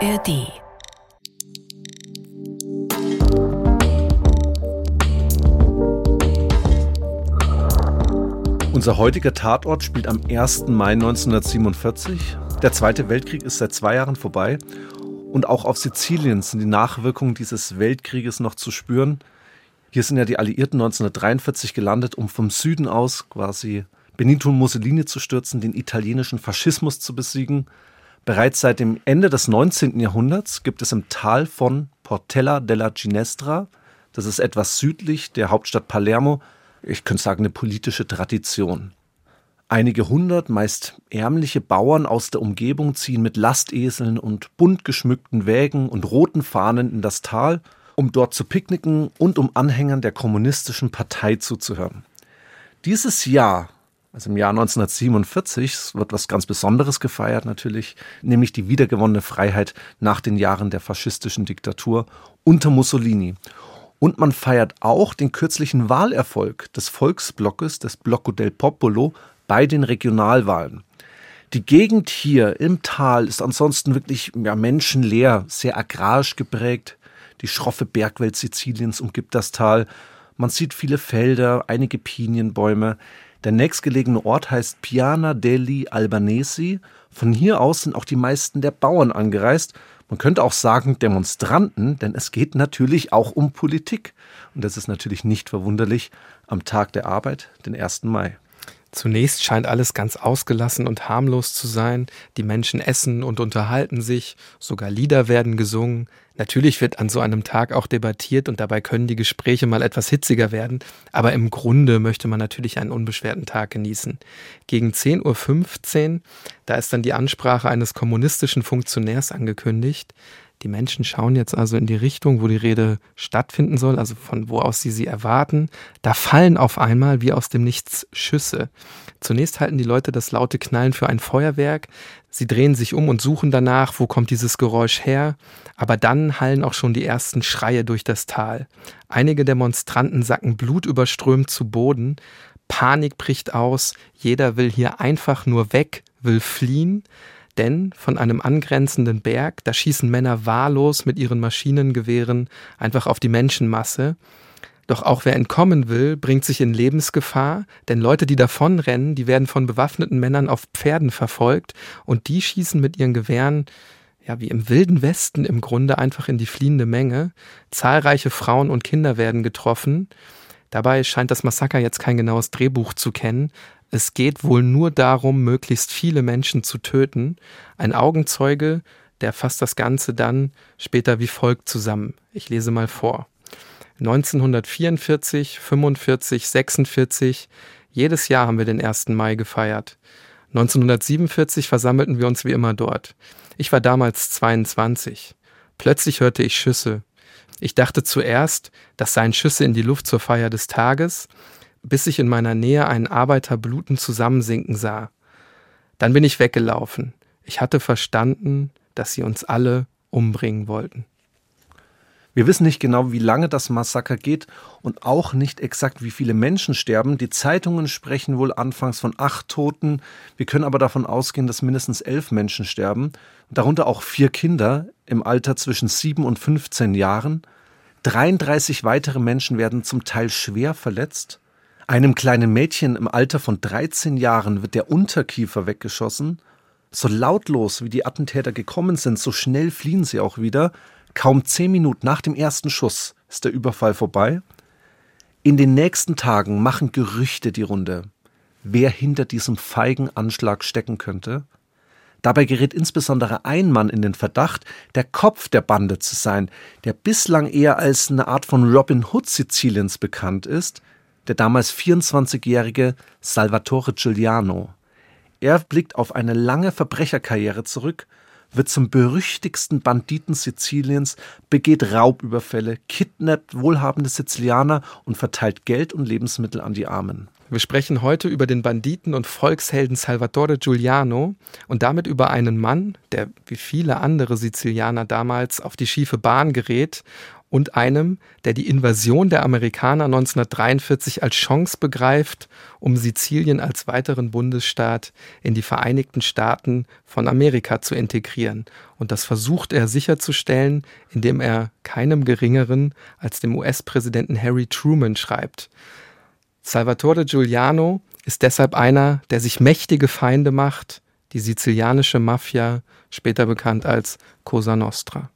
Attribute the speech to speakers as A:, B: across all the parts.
A: ARD
B: Unser heutiger Tatort spielt am 1. Mai 1947. Der Zweite Weltkrieg ist seit zwei Jahren vorbei. Und auch auf Sizilien sind die Nachwirkungen dieses Weltkrieges noch zu spüren. Hier sind ja die Alliierten 1943 gelandet, um vom Süden aus quasi Benito Mussolini zu stürzen, den italienischen Faschismus zu besiegen. Bereits seit dem Ende des 19. Jahrhunderts gibt es im Tal von Portella della Ginestra, das ist etwas südlich der Hauptstadt Palermo, ich könnte sagen, eine politische Tradition. Einige hundert, meist ärmliche Bauern aus der Umgebung ziehen mit Lasteseln und bunt geschmückten Wägen und roten Fahnen in das Tal, um dort zu picknicken und um Anhängern der kommunistischen Partei zuzuhören. Dieses Jahr, also im Jahr 1947, wird was ganz Besonderes gefeiert natürlich, nämlich die wiedergewonnene Freiheit nach den Jahren der faschistischen Diktatur unter Mussolini. Und man feiert auch den kürzlichen Wahlerfolg des Volksblockes, des Blocco del Popolo, bei den Regionalwahlen. Die Gegend hier im Tal ist ansonsten wirklich ja, menschenleer, sehr agrarisch geprägt. Die schroffe Bergwelt Siziliens umgibt das Tal. Man sieht viele Felder, einige Pinienbäume. Der nächstgelegene Ort heißt Piana degli Albanesi. Von hier aus sind auch die meisten der Bauern angereist man könnte auch sagen Demonstranten, denn es geht natürlich auch um Politik. Und das ist natürlich nicht verwunderlich am Tag der Arbeit, den 1. Mai.
C: Zunächst scheint alles ganz ausgelassen und harmlos zu sein. Die Menschen essen und unterhalten sich, sogar Lieder werden gesungen. Natürlich wird an so einem Tag auch debattiert und dabei können die Gespräche mal etwas hitziger werden, aber im Grunde möchte man natürlich einen unbeschwerten Tag genießen. Gegen 10.15 Uhr, da ist dann die Ansprache eines kommunistischen Funktionärs angekündigt. Die Menschen schauen jetzt also in die Richtung, wo die Rede stattfinden soll, also von wo aus sie sie erwarten. Da fallen auf einmal wie aus dem Nichts Schüsse. Zunächst halten die Leute das laute Knallen für ein Feuerwerk. Sie drehen sich um und suchen danach, wo kommt dieses Geräusch her. Aber dann hallen auch schon die ersten Schreie durch das Tal. Einige Demonstranten sacken blutüberströmt zu Boden. Panik bricht aus. Jeder will hier einfach nur weg, will fliehen denn von einem angrenzenden Berg, da schießen Männer wahllos mit ihren Maschinengewehren einfach auf die Menschenmasse. Doch auch wer entkommen will, bringt sich in Lebensgefahr, denn Leute, die davonrennen, die werden von bewaffneten Männern auf Pferden verfolgt und die schießen mit ihren Gewehren ja, wie im wilden Westen im Grunde einfach in die fliehende Menge. Zahlreiche Frauen und Kinder werden getroffen. Dabei scheint das Massaker jetzt kein genaues Drehbuch zu kennen, es geht wohl nur darum, möglichst viele Menschen zu töten. Ein Augenzeuge, der fasst das Ganze dann später wie folgt zusammen. Ich lese mal vor. 1944, 45, 46, jedes Jahr haben wir den 1. Mai gefeiert. 1947 versammelten wir uns wie immer dort. Ich war damals 22. Plötzlich hörte ich Schüsse. Ich dachte zuerst, das seien Schüsse in die Luft zur Feier des Tages, bis ich in meiner Nähe einen Arbeiter blutend zusammensinken sah. Dann bin ich weggelaufen. Ich hatte verstanden, dass sie uns alle umbringen wollten.
B: Wir wissen nicht genau, wie lange das Massaker geht und auch nicht exakt, wie viele Menschen sterben. Die Zeitungen sprechen wohl anfangs von acht Toten. Wir können aber davon ausgehen, dass mindestens elf Menschen sterben, darunter auch vier Kinder im Alter zwischen sieben und 15 Jahren. 33 weitere Menschen werden zum Teil schwer verletzt. Einem kleinen Mädchen im Alter von 13 Jahren wird der Unterkiefer weggeschossen. So lautlos wie die Attentäter gekommen sind, so schnell fliehen sie auch wieder. Kaum zehn Minuten nach dem ersten Schuss ist der Überfall vorbei. In den nächsten Tagen machen Gerüchte die Runde, wer hinter diesem feigen Anschlag stecken könnte. Dabei gerät insbesondere ein Mann in den Verdacht, der Kopf der Bande zu sein, der bislang eher als eine Art von Robin Hood Siziliens bekannt ist, der damals 24-jährige Salvatore Giuliano. Er blickt auf eine lange Verbrecherkarriere zurück, wird zum berüchtigsten Banditen Siziliens, begeht Raubüberfälle, kidnappt wohlhabende Sizilianer und verteilt Geld und Lebensmittel an die Armen.
C: Wir sprechen heute über den Banditen und Volkshelden Salvatore Giuliano und damit über einen Mann, der wie viele andere Sizilianer damals auf die schiefe Bahn gerät und einem, der die Invasion der Amerikaner 1943 als Chance begreift, um Sizilien als weiteren Bundesstaat in die Vereinigten Staaten von Amerika zu integrieren. Und das versucht er sicherzustellen, indem er keinem Geringeren als dem US-Präsidenten Harry Truman schreibt. Salvatore Giuliano ist deshalb einer, der sich mächtige Feinde macht, die sizilianische Mafia, später bekannt als Cosa Nostra.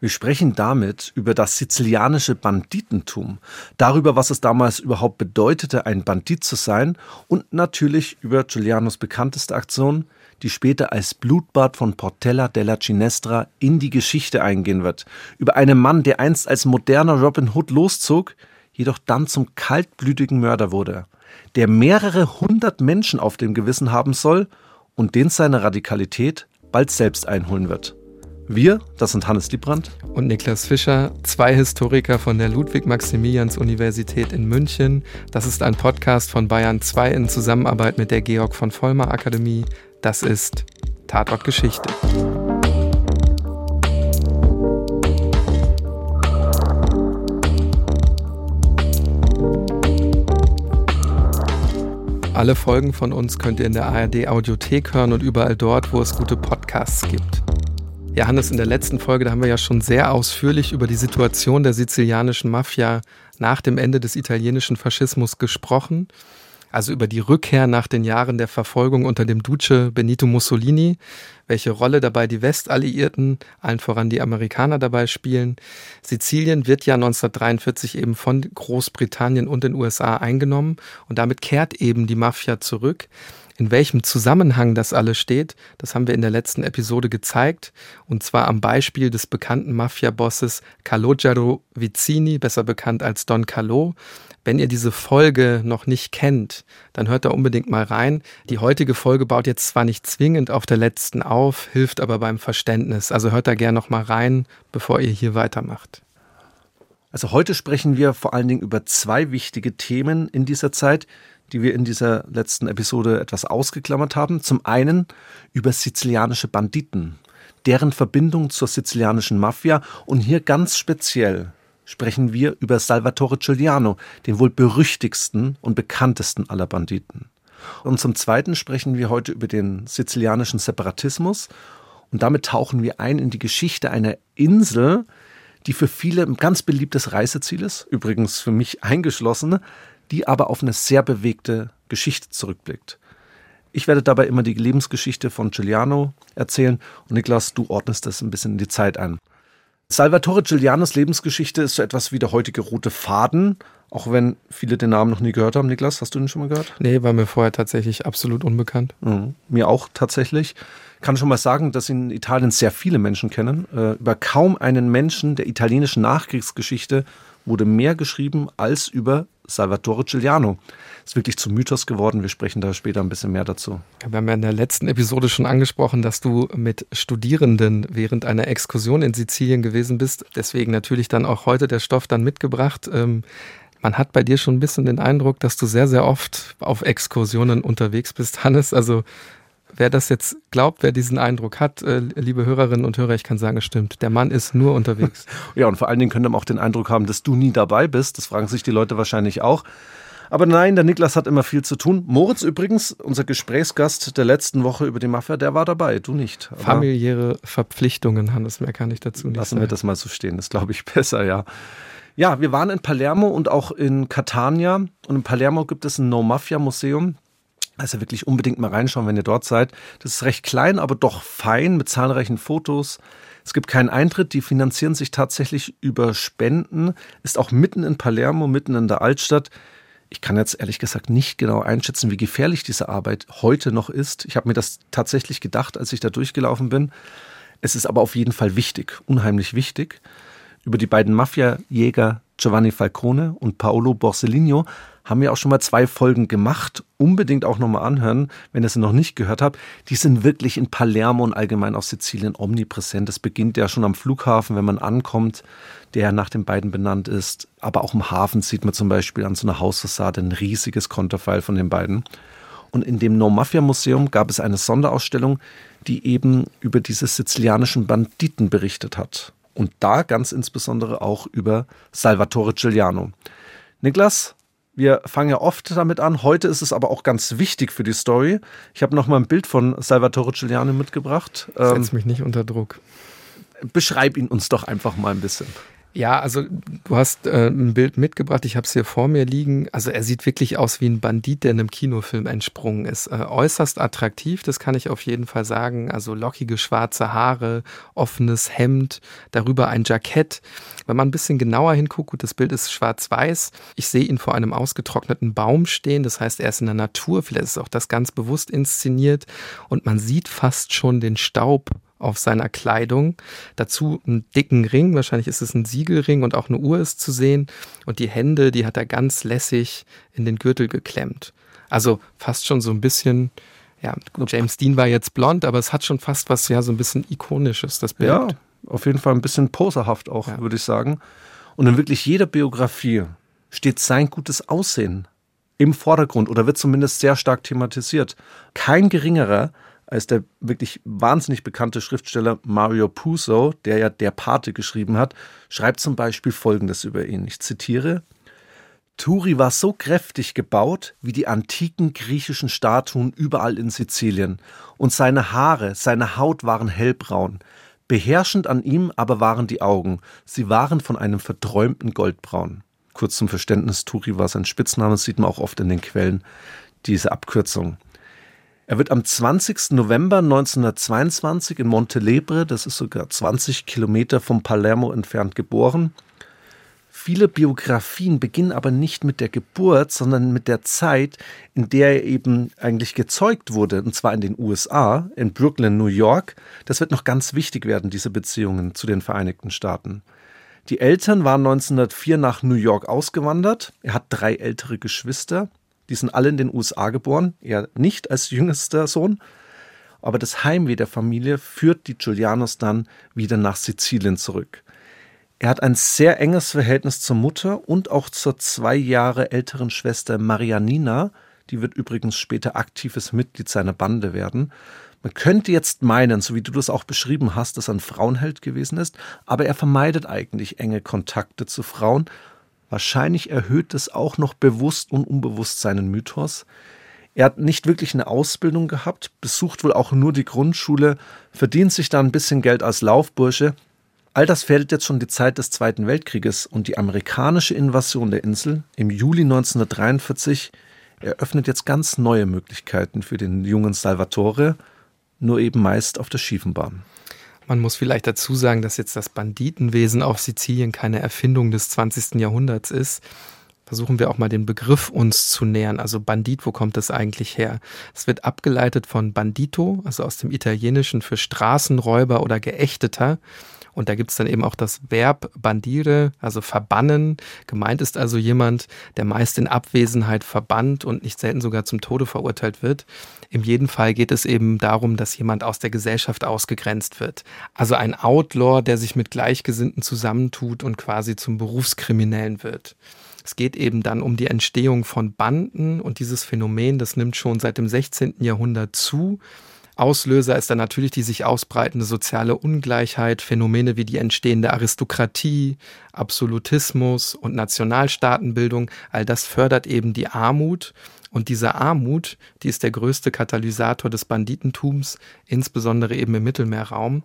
B: Wir sprechen damit über das sizilianische Banditentum, darüber, was es damals überhaupt bedeutete, ein Bandit zu sein und natürlich über Giulianos bekannteste Aktion, die später als Blutbad von Portella della Cinestra in die Geschichte eingehen wird. Über einen Mann, der einst als moderner Robin Hood loszog, jedoch dann zum kaltblütigen Mörder wurde, der mehrere hundert Menschen auf dem Gewissen haben soll und den seine Radikalität bald selbst einholen wird. Wir, das sind Hannes Liebrandt
C: und Niklas Fischer, zwei Historiker von der Ludwig-Maximilians-Universität in München. Das ist ein Podcast von Bayern 2 in Zusammenarbeit mit der Georg von Vollmer Akademie. Das ist Tatort Geschichte. Alle Folgen von uns könnt ihr in der ARD Audiothek hören und überall dort, wo es gute Podcasts gibt. Ja, Hannes, in der letzten Folge, da haben wir ja schon sehr ausführlich über die Situation der sizilianischen Mafia nach dem Ende des italienischen Faschismus gesprochen. Also über die Rückkehr nach den Jahren der Verfolgung unter dem Duce Benito Mussolini, welche Rolle dabei die Westalliierten, allen voran die Amerikaner dabei spielen. Sizilien wird ja 1943 eben von Großbritannien und den USA eingenommen und damit kehrt eben die Mafia zurück. In welchem Zusammenhang das alles steht, das haben wir in der letzten Episode gezeigt, und zwar am Beispiel des bekannten Mafia-Bosses Calogero Vizzini, besser bekannt als Don Calò. Wenn ihr diese Folge noch nicht kennt, dann hört da unbedingt mal rein. Die heutige Folge baut jetzt zwar nicht zwingend auf der letzten auf, hilft aber beim Verständnis. Also hört da gerne noch mal rein, bevor ihr hier weitermacht.
B: Also heute sprechen wir vor allen Dingen über zwei wichtige Themen in dieser Zeit, die wir in dieser letzten Episode etwas ausgeklammert haben. Zum einen über sizilianische Banditen, deren Verbindung zur sizilianischen Mafia und hier ganz speziell sprechen wir über Salvatore Giuliano, den wohl berüchtigsten und bekanntesten aller Banditen. Und zum Zweiten sprechen wir heute über den sizilianischen Separatismus und damit tauchen wir ein in die Geschichte einer Insel, die für viele ein ganz beliebtes Reiseziel ist, übrigens für mich eingeschlossen, die aber auf eine sehr bewegte Geschichte zurückblickt. Ich werde dabei immer die Lebensgeschichte von Giuliano erzählen und Niklas, du ordnest das ein bisschen in die Zeit ein. Salvatore Giulianos Lebensgeschichte ist so etwas wie der heutige rote Faden, auch wenn viele den Namen noch nie gehört haben. Niklas, hast du den schon mal gehört?
C: Nee, war mir vorher tatsächlich absolut unbekannt.
B: Mhm. Mir auch tatsächlich. Kann schon mal sagen, dass in Italien sehr viele Menschen kennen. Äh, über kaum einen Menschen der italienischen Nachkriegsgeschichte wurde mehr geschrieben als über Salvatore Giuliano. Ist wirklich zum Mythos geworden. Wir sprechen da später ein bisschen mehr dazu.
C: Wir haben ja in der letzten Episode schon angesprochen, dass du mit Studierenden während einer Exkursion in Sizilien gewesen bist. Deswegen natürlich dann auch heute der Stoff dann mitgebracht. Ähm, man hat bei dir schon ein bisschen den Eindruck, dass du sehr, sehr oft auf Exkursionen unterwegs bist, Hannes. Also wer das jetzt glaubt, wer diesen Eindruck hat, äh, liebe Hörerinnen und Hörer, ich kann sagen, es stimmt. Der Mann ist nur unterwegs.
B: ja, und vor allen Dingen könnte man auch den Eindruck haben, dass du nie dabei bist. Das fragen sich die Leute wahrscheinlich auch. Aber nein, der Niklas hat immer viel zu tun. Moritz übrigens, unser Gesprächsgast der letzten Woche über die Mafia, der war dabei, du nicht.
C: Aber Familiäre Verpflichtungen, Hannes, mehr kann ich dazu nicht
B: Lassen sagen. wir das mal so stehen, das glaube ich besser, ja. Ja, wir waren in Palermo und auch in Catania. Und in Palermo gibt es ein No-Mafia-Museum. Also wirklich unbedingt mal reinschauen, wenn ihr dort seid. Das ist recht klein, aber doch fein mit zahlreichen Fotos. Es gibt keinen Eintritt, die finanzieren sich tatsächlich über Spenden. Ist auch mitten in Palermo, mitten in der Altstadt. Ich kann jetzt ehrlich gesagt nicht genau einschätzen, wie gefährlich diese Arbeit heute noch ist. Ich habe mir das tatsächlich gedacht, als ich da durchgelaufen bin. Es ist aber auf jeden Fall wichtig, unheimlich wichtig. Über die beiden Mafia-Jäger Giovanni Falcone und Paolo Borsellino haben wir auch schon mal zwei Folgen gemacht. Unbedingt auch nochmal anhören, wenn ihr sie noch nicht gehört habt. Die sind wirklich in Palermo und allgemein auf Sizilien omnipräsent. Das beginnt ja schon am Flughafen, wenn man ankommt, der nach den beiden benannt ist. Aber auch im Hafen sieht man zum Beispiel an so einer Hausfassade ein riesiges Konterfeil von den beiden. Und in dem No Mafia Museum gab es eine Sonderausstellung, die eben über diese sizilianischen Banditen berichtet hat. Und da ganz insbesondere auch über Salvatore Giuliano. Niklas, wir fangen ja oft damit an. Heute ist es aber auch ganz wichtig für die Story. Ich habe noch mal ein Bild von Salvatore Giuliano mitgebracht.
C: Setz ähm, mich nicht unter Druck.
B: Beschreib ihn uns doch einfach mal ein bisschen.
C: Ja, also du hast äh, ein Bild mitgebracht, ich habe es hier vor mir liegen. Also er sieht wirklich aus wie ein Bandit, der in einem Kinofilm entsprungen ist. Äh, äußerst attraktiv, das kann ich auf jeden Fall sagen. Also lockige schwarze Haare, offenes Hemd, darüber ein Jackett. Wenn man ein bisschen genauer hinguckt, gut, das Bild ist schwarz-weiß. Ich sehe ihn vor einem ausgetrockneten Baum stehen. Das heißt, er ist in der Natur. Vielleicht ist auch das ganz bewusst inszeniert. Und man sieht fast schon den Staub auf seiner Kleidung. Dazu einen dicken Ring, wahrscheinlich ist es ein Siegelring und auch eine Uhr ist zu sehen. Und die Hände, die hat er ganz lässig in den Gürtel geklemmt. Also fast schon so ein bisschen, ja, James Dean war jetzt blond, aber es hat schon fast was, ja, so ein bisschen ikonisches, das Bild.
B: Ja, auf jeden Fall ein bisschen poserhaft auch, ja. würde ich sagen. Und in wirklich jeder Biografie steht sein gutes Aussehen im Vordergrund oder wird zumindest sehr stark thematisiert. Kein geringerer als der wirklich wahnsinnig bekannte Schriftsteller Mario Puzo, der ja Der Pate geschrieben hat, schreibt zum Beispiel Folgendes über ihn. Ich zitiere. Turi war so kräftig gebaut wie die antiken griechischen Statuen überall in Sizilien, und seine Haare, seine Haut waren hellbraun. Beherrschend an ihm aber waren die Augen, sie waren von einem verträumten Goldbraun. Kurz zum Verständnis, Turi war sein Spitzname, sieht man auch oft in den Quellen, diese Abkürzung. Er wird am 20. November 1922 in Montelebre, das ist sogar 20 Kilometer vom Palermo entfernt, geboren. Viele Biografien beginnen aber nicht mit der Geburt, sondern mit der Zeit, in der er eben eigentlich gezeugt wurde, und zwar in den USA, in Brooklyn, New York. Das wird noch ganz wichtig werden, diese Beziehungen zu den Vereinigten Staaten. Die Eltern waren 1904 nach New York ausgewandert. Er hat drei ältere Geschwister. Die sind alle in den USA geboren, er nicht als jüngster Sohn. Aber das Heimweh der Familie führt die Giulianos dann wieder nach Sizilien zurück. Er hat ein sehr enges Verhältnis zur Mutter und auch zur zwei Jahre älteren Schwester Marianina. Die wird übrigens später aktives Mitglied seiner Bande werden. Man könnte jetzt meinen, so wie du das auch beschrieben hast, dass er ein Frauenheld gewesen ist, aber er vermeidet eigentlich enge Kontakte zu Frauen Wahrscheinlich erhöht es auch noch bewusst und unbewusst seinen Mythos. Er hat nicht wirklich eine Ausbildung gehabt, besucht wohl auch nur die Grundschule, verdient sich da ein bisschen Geld als Laufbursche. All das fährt jetzt schon die Zeit des Zweiten Weltkrieges und die amerikanische Invasion der Insel im Juli 1943 eröffnet jetzt ganz neue Möglichkeiten für den jungen Salvatore, nur eben meist auf der schiefen Bahn.
C: Man muss vielleicht dazu sagen, dass jetzt das Banditenwesen auf Sizilien keine Erfindung des 20. Jahrhunderts ist. Versuchen wir auch mal den Begriff uns zu nähern. Also Bandit, wo kommt das eigentlich her? Es wird abgeleitet von Bandito, also aus dem Italienischen für Straßenräuber oder Geächteter. Und da gibt es dann eben auch das Verb bandire, also verbannen. Gemeint ist also jemand, der meist in Abwesenheit verbannt und nicht selten sogar zum Tode verurteilt wird. Im jeden Fall geht es eben darum, dass jemand aus der Gesellschaft ausgegrenzt wird. Also ein Outlaw, der sich mit Gleichgesinnten zusammentut und quasi zum Berufskriminellen wird. Es geht eben dann um die Entstehung von Banden und dieses Phänomen, das nimmt schon seit dem 16. Jahrhundert zu. Auslöser ist dann natürlich die sich ausbreitende soziale Ungleichheit, Phänomene wie die entstehende Aristokratie, Absolutismus und Nationalstaatenbildung. All das fördert eben die Armut und diese Armut, die ist der größte Katalysator des Banditentums, insbesondere eben im Mittelmeerraum.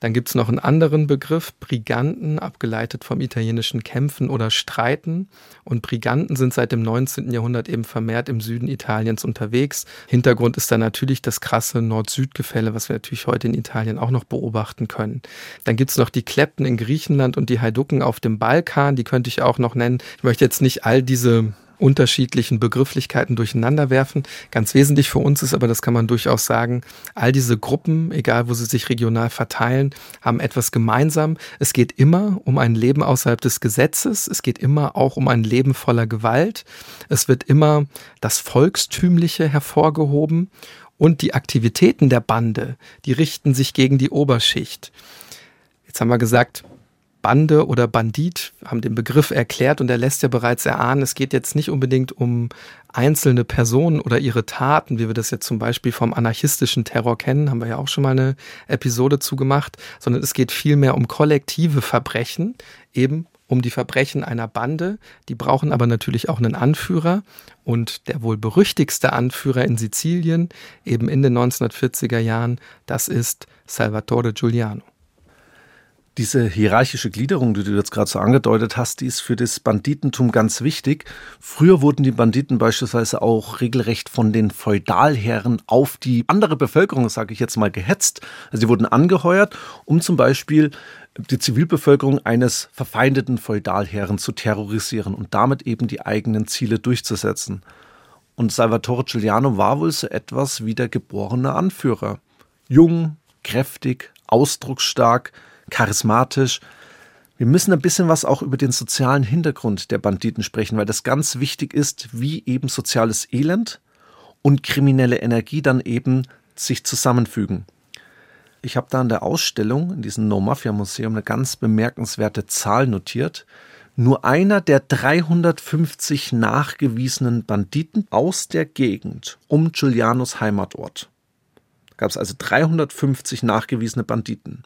C: Dann gibt es noch einen anderen Begriff, Briganten, abgeleitet vom italienischen Kämpfen oder Streiten. Und Briganten sind seit dem 19. Jahrhundert eben vermehrt im Süden Italiens unterwegs. Hintergrund ist da natürlich das krasse Nord-Süd-Gefälle, was wir natürlich heute in Italien auch noch beobachten können. Dann gibt es noch die Klepten in Griechenland und die Haiducken auf dem Balkan, die könnte ich auch noch nennen. Ich möchte jetzt nicht all diese unterschiedlichen Begrifflichkeiten durcheinander werfen. Ganz wesentlich für uns ist aber, das kann man durchaus sagen, all diese Gruppen, egal wo sie sich regional verteilen, haben etwas gemeinsam. Es geht immer um ein Leben außerhalb des Gesetzes. Es geht immer auch um ein Leben voller Gewalt. Es wird immer das Volkstümliche hervorgehoben. Und die Aktivitäten der Bande, die richten sich gegen die Oberschicht. Jetzt haben wir gesagt, Bande oder Bandit, haben den Begriff erklärt und er lässt ja bereits erahnen, es geht jetzt nicht unbedingt um einzelne Personen oder ihre Taten, wie wir das jetzt zum Beispiel vom anarchistischen Terror kennen, haben wir ja auch schon mal eine Episode zugemacht, sondern es geht vielmehr um kollektive Verbrechen, eben um die Verbrechen einer Bande. Die brauchen aber natürlich auch einen Anführer. Und der wohl berüchtigste Anführer in Sizilien, eben in den 1940er Jahren, das ist Salvatore Giuliano.
B: Diese hierarchische Gliederung, die du jetzt gerade so angedeutet hast, die ist für das Banditentum ganz wichtig. Früher wurden die Banditen beispielsweise auch regelrecht von den Feudalherren auf die andere Bevölkerung, sage ich jetzt mal, gehetzt. Also sie wurden angeheuert, um zum Beispiel die Zivilbevölkerung eines verfeindeten Feudalherren zu terrorisieren und damit eben die eigenen Ziele durchzusetzen. Und Salvatore Giuliano war wohl so etwas wie der geborene Anführer. Jung, kräftig, ausdrucksstark, charismatisch. Wir müssen ein bisschen was auch über den sozialen Hintergrund der Banditen sprechen, weil das ganz wichtig ist, wie eben soziales Elend und kriminelle Energie dann eben sich zusammenfügen. Ich habe da in der Ausstellung in diesem No Mafia Museum eine ganz bemerkenswerte Zahl notiert. Nur einer der 350 nachgewiesenen Banditen aus der Gegend um Giulianos Heimatort. Gab es also 350 nachgewiesene Banditen.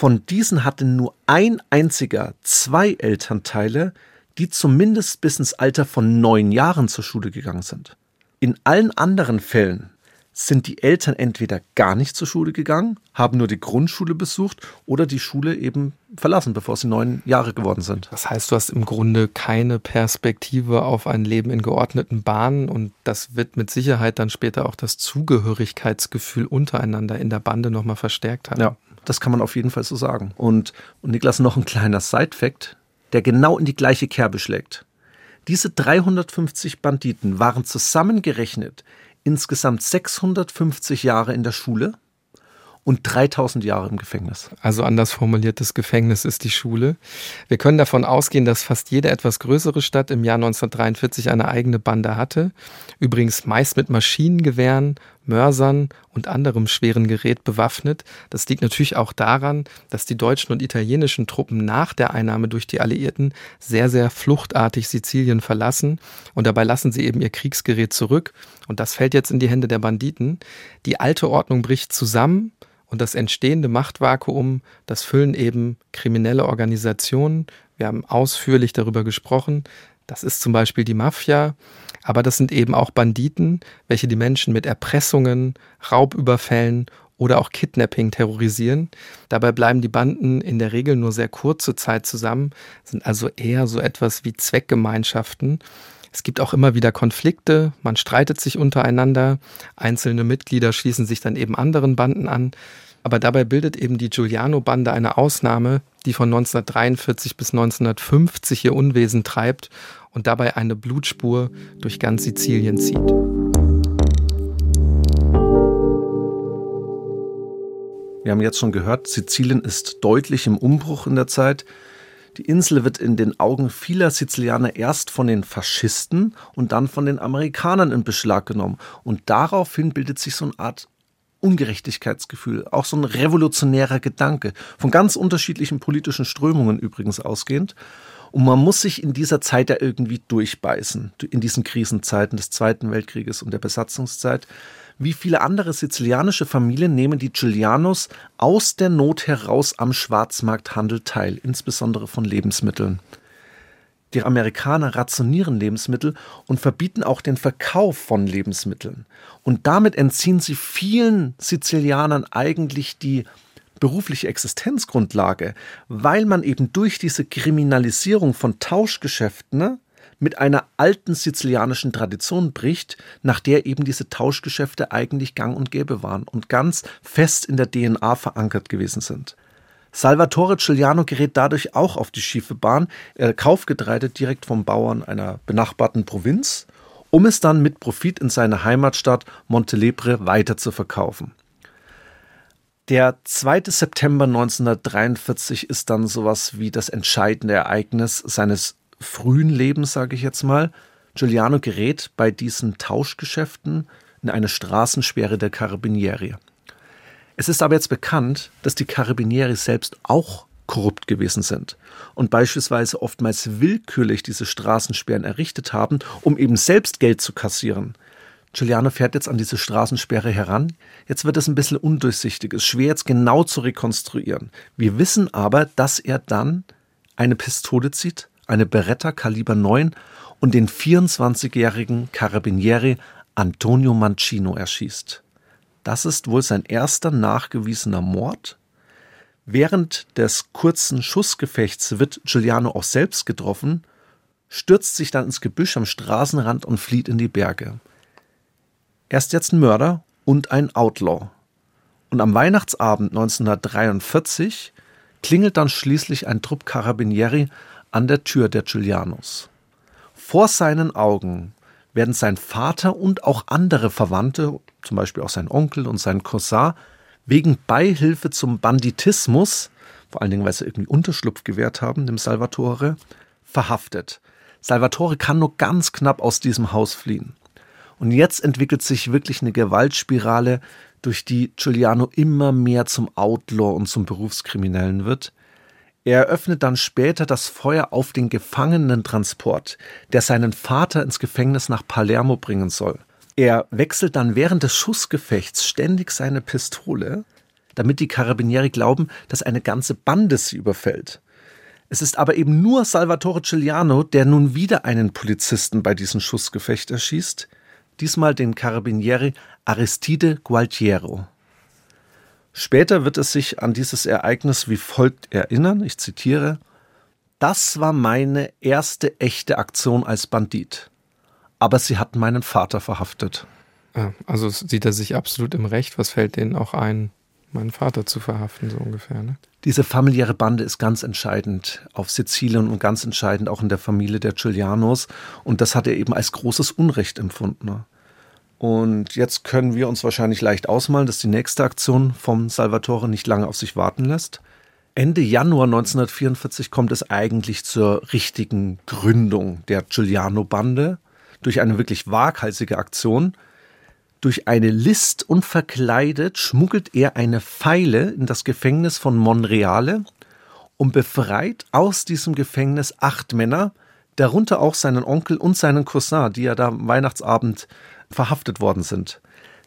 B: Von diesen hatte nur ein einziger zwei Elternteile, die zumindest bis ins Alter von neun Jahren zur Schule gegangen sind. In allen anderen Fällen sind die Eltern entweder gar nicht zur Schule gegangen, haben nur die Grundschule besucht oder die Schule eben verlassen, bevor sie neun Jahre geworden sind.
C: Das heißt, du hast im Grunde keine Perspektive auf ein Leben in geordneten Bahnen und das wird mit Sicherheit dann später auch das Zugehörigkeitsgefühl untereinander in der Bande nochmal verstärkt haben.
B: Ja, das kann man auf jeden Fall so sagen. Und, und Niklas, noch ein kleiner Side-Fact, der genau in die gleiche Kerbe schlägt. Diese 350 Banditen waren zusammengerechnet insgesamt 650 Jahre in der Schule und 3000 Jahre im Gefängnis.
C: Also anders formuliert, das Gefängnis ist die Schule. Wir können davon ausgehen, dass fast jede etwas größere Stadt im Jahr 1943 eine eigene Bande hatte. Übrigens meist mit Maschinengewehren, Mörsern und anderem schweren Gerät bewaffnet. Das liegt natürlich auch daran, dass die deutschen und italienischen Truppen nach der Einnahme durch die Alliierten sehr, sehr fluchtartig Sizilien verlassen. Und dabei lassen sie eben ihr Kriegsgerät zurück. Und das fällt jetzt in die Hände der Banditen. Die alte Ordnung bricht zusammen. Und das entstehende Machtvakuum, das füllen eben kriminelle Organisationen. Wir haben ausführlich darüber gesprochen. Das ist zum Beispiel die Mafia, aber das sind eben auch Banditen, welche die Menschen mit Erpressungen, Raubüberfällen oder auch Kidnapping terrorisieren. Dabei bleiben die Banden in der Regel nur sehr kurze Zeit zusammen, sind also eher so etwas wie Zweckgemeinschaften. Es gibt auch immer wieder Konflikte, man streitet sich untereinander, einzelne Mitglieder schließen sich dann eben anderen Banden an. Aber dabei bildet eben die Giuliano-Bande eine Ausnahme, die von 1943 bis 1950 ihr Unwesen treibt und dabei eine Blutspur durch ganz Sizilien zieht.
B: Wir haben jetzt schon gehört, Sizilien ist deutlich im Umbruch in der Zeit. Die Insel wird in den Augen vieler Sizilianer erst von den Faschisten und dann von den Amerikanern in Beschlag genommen. Und daraufhin bildet sich so eine Art Ungerechtigkeitsgefühl, auch so ein revolutionärer Gedanke, von ganz unterschiedlichen politischen Strömungen übrigens ausgehend. Und man muss sich in dieser Zeit ja irgendwie durchbeißen, in diesen Krisenzeiten des Zweiten Weltkrieges und der Besatzungszeit. Wie viele andere sizilianische Familien nehmen die Giulianos aus der Not heraus am Schwarzmarkthandel teil, insbesondere von Lebensmitteln. Die Amerikaner rationieren Lebensmittel und verbieten auch den Verkauf von Lebensmitteln. Und damit entziehen sie vielen Sizilianern eigentlich die berufliche Existenzgrundlage, weil man eben durch diese Kriminalisierung von Tauschgeschäften ne, mit einer alten sizilianischen Tradition bricht, nach der eben diese Tauschgeschäfte eigentlich gang und gäbe waren und ganz fest in der DNA verankert gewesen sind. Salvatore Giuliano gerät dadurch auch auf die schiefe Bahn. Er kauft Getreide direkt vom Bauern einer benachbarten Provinz, um es dann mit Profit in seine Heimatstadt Montelebre weiter zu verkaufen. Der 2. September 1943 ist dann sowas wie das entscheidende Ereignis seines frühen Lebens, sage ich jetzt mal. Giuliano gerät bei diesen Tauschgeschäften in eine Straßensperre der Carabinieri. Es ist aber jetzt bekannt, dass die Carabinieri selbst auch korrupt gewesen sind und beispielsweise oftmals willkürlich diese Straßensperren errichtet haben, um eben selbst Geld zu kassieren. Giuliano fährt jetzt an diese Straßensperre heran. Jetzt wird es ein bisschen undurchsichtig, ist schwer jetzt genau zu rekonstruieren. Wir wissen aber, dass er dann eine Pistole zieht, eine Beretta Kaliber 9 und den 24-jährigen Carabinieri Antonio Mancino erschießt. Das ist wohl sein erster nachgewiesener Mord. Während des kurzen Schussgefechts wird Giuliano auch selbst getroffen, stürzt sich dann ins Gebüsch am Straßenrand und flieht in die Berge. Er ist jetzt ein Mörder und ein Outlaw. Und am Weihnachtsabend 1943 klingelt dann schließlich ein Trupp Carabinieri an der Tür der Giulianos. Vor seinen Augen werden sein Vater und auch andere Verwandte, zum Beispiel auch sein Onkel und sein Cousin, wegen Beihilfe zum Banditismus, vor allen Dingen, weil sie irgendwie Unterschlupf gewährt haben, dem Salvatore, verhaftet. Salvatore kann nur ganz knapp aus diesem Haus fliehen. Und jetzt entwickelt sich wirklich eine Gewaltspirale, durch die Giuliano immer mehr zum Outlaw und zum Berufskriminellen wird. Er eröffnet dann später das Feuer auf den Gefangenentransport, der seinen Vater ins Gefängnis nach Palermo bringen soll. Er wechselt dann während des Schussgefechts ständig seine Pistole, damit die Karabinieri glauben, dass eine ganze Bande sie überfällt. Es ist aber eben nur Salvatore Giuliano, der nun wieder einen Polizisten bei diesem Schussgefecht erschießt diesmal den Carabinieri Aristide Gualtiero. Später wird es sich an dieses Ereignis wie folgt erinnern, ich zitiere, das war meine erste echte Aktion als Bandit. Aber sie hatten meinen Vater verhaftet.
C: Also sieht er sich absolut im Recht. Was fällt denen auch ein, meinen Vater zu verhaften, so ungefähr? Ne?
B: Diese familiäre Bande ist ganz entscheidend auf Sizilien und ganz entscheidend auch in der Familie der Giulianos. Und das hat er eben als großes Unrecht empfunden. Und jetzt können wir uns wahrscheinlich leicht ausmalen, dass die nächste Aktion vom Salvatore nicht lange auf sich warten lässt. Ende Januar 1944 kommt es eigentlich zur richtigen Gründung der Giuliano-Bande durch eine wirklich waghalsige Aktion. Durch eine List unverkleidet schmuggelt er eine Pfeile in das Gefängnis von Monreale und befreit aus diesem Gefängnis acht Männer, darunter auch seinen Onkel und seinen Cousin, die er da am Weihnachtsabend verhaftet worden sind.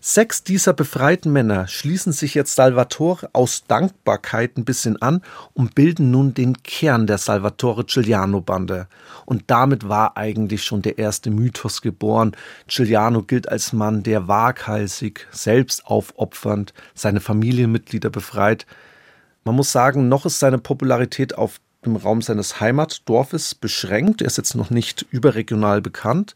B: Sechs dieser befreiten Männer schließen sich jetzt Salvatore aus Dankbarkeit ein bisschen an und bilden nun den Kern der Salvatore Giuliano-Bande. Und damit war eigentlich schon der erste Mythos geboren. Giuliano gilt als Mann, der waghalsig, selbst aufopfernd seine Familienmitglieder befreit. Man muss sagen, noch ist seine Popularität auf dem Raum seines Heimatdorfes beschränkt. Er ist jetzt noch nicht überregional bekannt.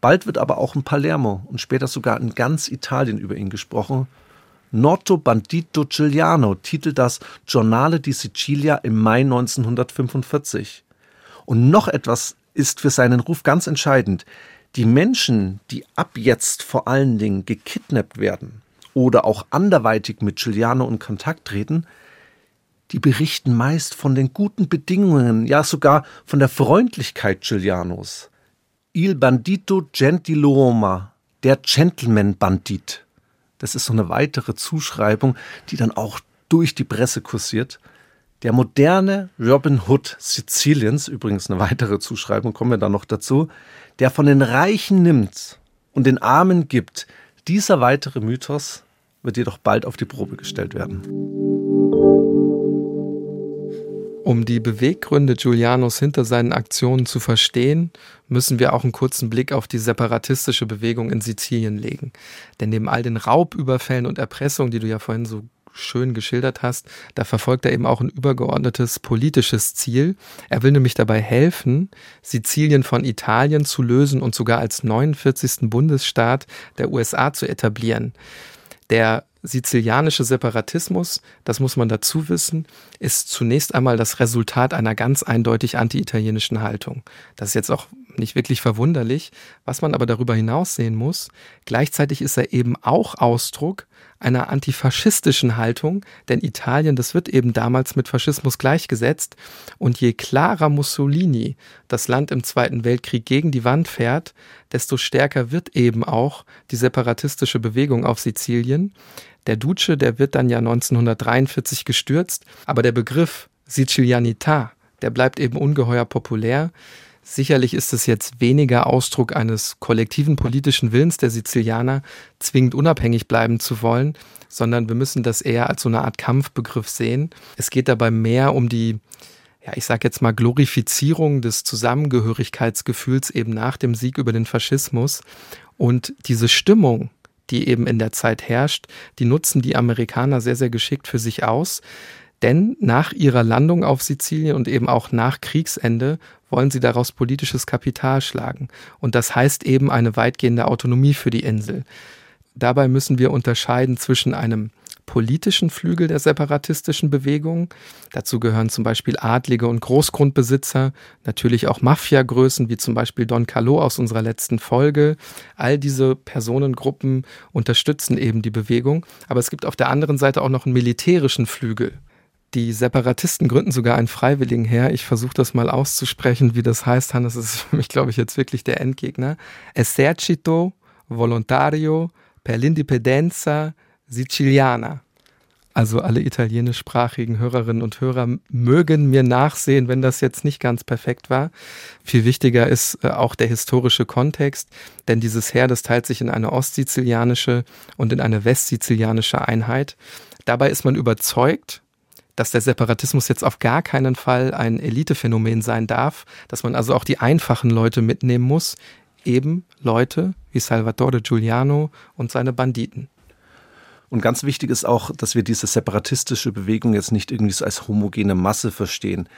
B: Bald wird aber auch in Palermo und später sogar in ganz Italien über ihn gesprochen. Noto Bandito Giuliano titelt das Giornale di Sicilia im Mai 1945. Und noch etwas ist für seinen Ruf ganz entscheidend. Die Menschen, die ab jetzt vor allen Dingen gekidnappt werden oder auch anderweitig mit Giuliano in Kontakt treten, die berichten meist von den guten Bedingungen, ja sogar von der Freundlichkeit Giulianos. Il Bandito Gentiloma, der Gentleman-Bandit. Das ist so eine weitere Zuschreibung, die dann auch durch die Presse kursiert. Der moderne Robin Hood Siziliens, übrigens eine weitere Zuschreibung, kommen wir da noch dazu, der von den Reichen nimmt und den Armen gibt. Dieser weitere Mythos wird jedoch bald auf die Probe gestellt werden.
C: Um die Beweggründe Giulianos hinter seinen Aktionen zu verstehen, müssen wir auch einen kurzen Blick auf die separatistische Bewegung in Sizilien legen. Denn neben all den Raubüberfällen und Erpressungen, die du ja vorhin so schön geschildert hast, da verfolgt er eben auch ein übergeordnetes politisches Ziel. Er will nämlich dabei helfen, Sizilien von Italien zu lösen und sogar als 49. Bundesstaat der USA zu etablieren. Der sizilianische Separatismus, das muss man dazu wissen, ist zunächst einmal das Resultat einer ganz eindeutig anti-italienischen Haltung. Das ist jetzt auch nicht wirklich verwunderlich. Was man aber darüber hinaus sehen muss, gleichzeitig ist er eben auch Ausdruck einer antifaschistischen Haltung, denn Italien, das wird eben damals mit Faschismus gleichgesetzt. Und je klarer Mussolini das Land im Zweiten Weltkrieg gegen die Wand fährt, desto stärker wird eben auch die separatistische Bewegung auf Sizilien. Der Duce, der wird dann ja 1943 gestürzt, aber der Begriff Sicilianità, der bleibt eben ungeheuer populär. Sicherlich ist es jetzt weniger Ausdruck eines kollektiven politischen Willens der Sizilianer, zwingend unabhängig bleiben zu wollen, sondern wir müssen das eher als so eine Art Kampfbegriff sehen. Es geht dabei mehr um die, ja, ich sag jetzt mal Glorifizierung des Zusammengehörigkeitsgefühls eben nach dem Sieg über den Faschismus und diese Stimmung, die eben in der Zeit herrscht, die nutzen die Amerikaner sehr, sehr geschickt für sich aus. Denn nach ihrer Landung auf Sizilien und eben auch nach Kriegsende wollen sie daraus politisches Kapital schlagen. Und das heißt eben eine weitgehende Autonomie für die Insel. Dabei müssen wir unterscheiden zwischen einem politischen Flügel der separatistischen Bewegung. Dazu gehören zum Beispiel Adlige und Großgrundbesitzer, natürlich auch Mafiagrößen wie zum Beispiel Don Calò aus unserer letzten Folge. All diese Personengruppen unterstützen eben die Bewegung. Aber es gibt auf der anderen Seite auch noch einen militärischen Flügel. Die Separatisten gründen sogar einen Freiwilligenheer. Ich versuche das mal auszusprechen, wie das heißt. Hannes, ist für mich, glaube ich, jetzt wirklich der Endgegner. Esercito Volontario per l'Indipendenza Siciliana. Also alle italienischsprachigen Hörerinnen und Hörer mögen mir nachsehen, wenn das jetzt nicht ganz perfekt war. Viel wichtiger ist äh, auch der historische Kontext, denn dieses Heer, das teilt sich in eine ostsizilianische und in eine westsizilianische Einheit. Dabei ist man überzeugt, dass der Separatismus jetzt auf gar keinen Fall ein Elitephänomen sein darf, dass man also auch die einfachen Leute mitnehmen muss, eben Leute wie Salvatore Giuliano und seine Banditen.
B: Und ganz wichtig ist auch, dass wir diese separatistische Bewegung jetzt nicht irgendwie so als homogene Masse verstehen.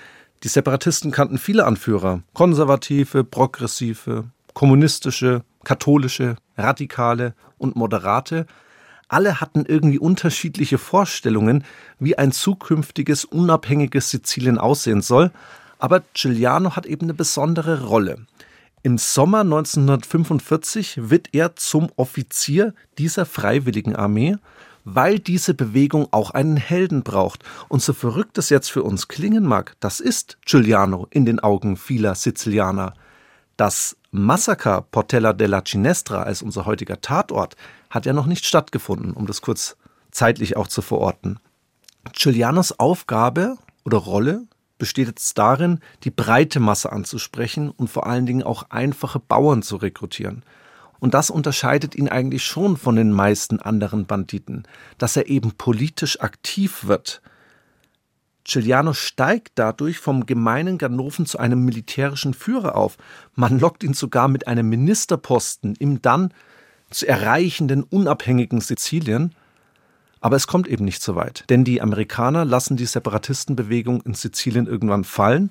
B: Die Separatisten kannten viele Anführer, konservative, progressive, kommunistische, katholische, radikale und moderate, alle hatten irgendwie unterschiedliche Vorstellungen, wie ein zukünftiges unabhängiges Sizilien aussehen soll, aber Giuliano hat eben eine besondere Rolle. Im Sommer 1945 wird er zum Offizier dieser freiwilligen Armee, weil diese Bewegung auch einen Helden braucht. Und so verrückt es jetzt für uns klingen mag, das ist Giuliano in den Augen vieler Sizilianer. Das Massaker Portella della Cinestra als unser heutiger Tatort hat ja noch nicht stattgefunden, um das kurz zeitlich auch zu verorten. Giulianos Aufgabe oder Rolle besteht jetzt darin, die breite Masse anzusprechen und vor allen Dingen auch einfache Bauern zu rekrutieren. Und das unterscheidet ihn eigentlich schon von den meisten anderen Banditen, dass er eben politisch aktiv wird. Giuliano steigt dadurch vom gemeinen Ganoven zu einem militärischen Führer auf. Man lockt ihn sogar mit einem Ministerposten im dann zu erreichenden unabhängigen Sizilien. Aber es kommt eben nicht so weit, denn die Amerikaner lassen die Separatistenbewegung in Sizilien irgendwann fallen,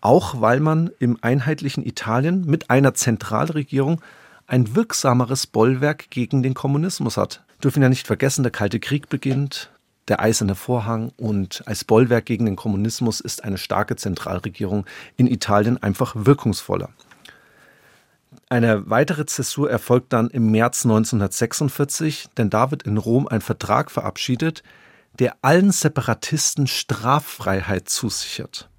B: auch weil man im einheitlichen Italien mit einer Zentralregierung ein wirksameres Bollwerk gegen den Kommunismus hat. Dürfen ja nicht vergessen, der Kalte Krieg beginnt, der eiserne Vorhang und als Bollwerk gegen den Kommunismus ist eine starke Zentralregierung in Italien einfach wirkungsvoller. Eine weitere Zäsur erfolgt dann im März 1946, denn da wird in Rom ein Vertrag verabschiedet, der allen Separatisten Straffreiheit zusichert.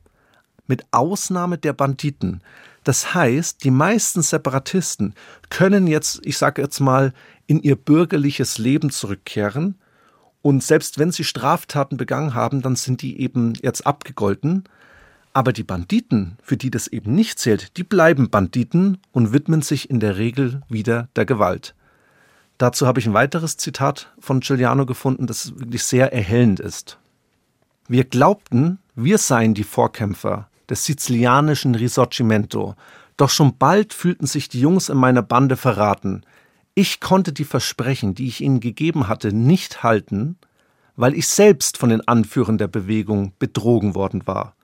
B: Mit Ausnahme der Banditen. Das heißt, die meisten Separatisten können jetzt, ich sage jetzt mal, in ihr bürgerliches Leben zurückkehren. Und selbst wenn sie Straftaten begangen haben, dann sind die eben jetzt abgegolten. Aber die Banditen, für die das eben nicht zählt, die bleiben Banditen und widmen sich in der Regel wieder der Gewalt. Dazu habe ich ein weiteres Zitat von Giuliano gefunden, das wirklich sehr erhellend ist. Wir glaubten, wir seien die Vorkämpfer des sizilianischen Risorgimento, doch schon bald fühlten sich die Jungs in meiner Bande verraten. Ich konnte die Versprechen, die ich ihnen gegeben hatte, nicht halten, weil ich selbst von den Anführern der Bewegung betrogen worden war.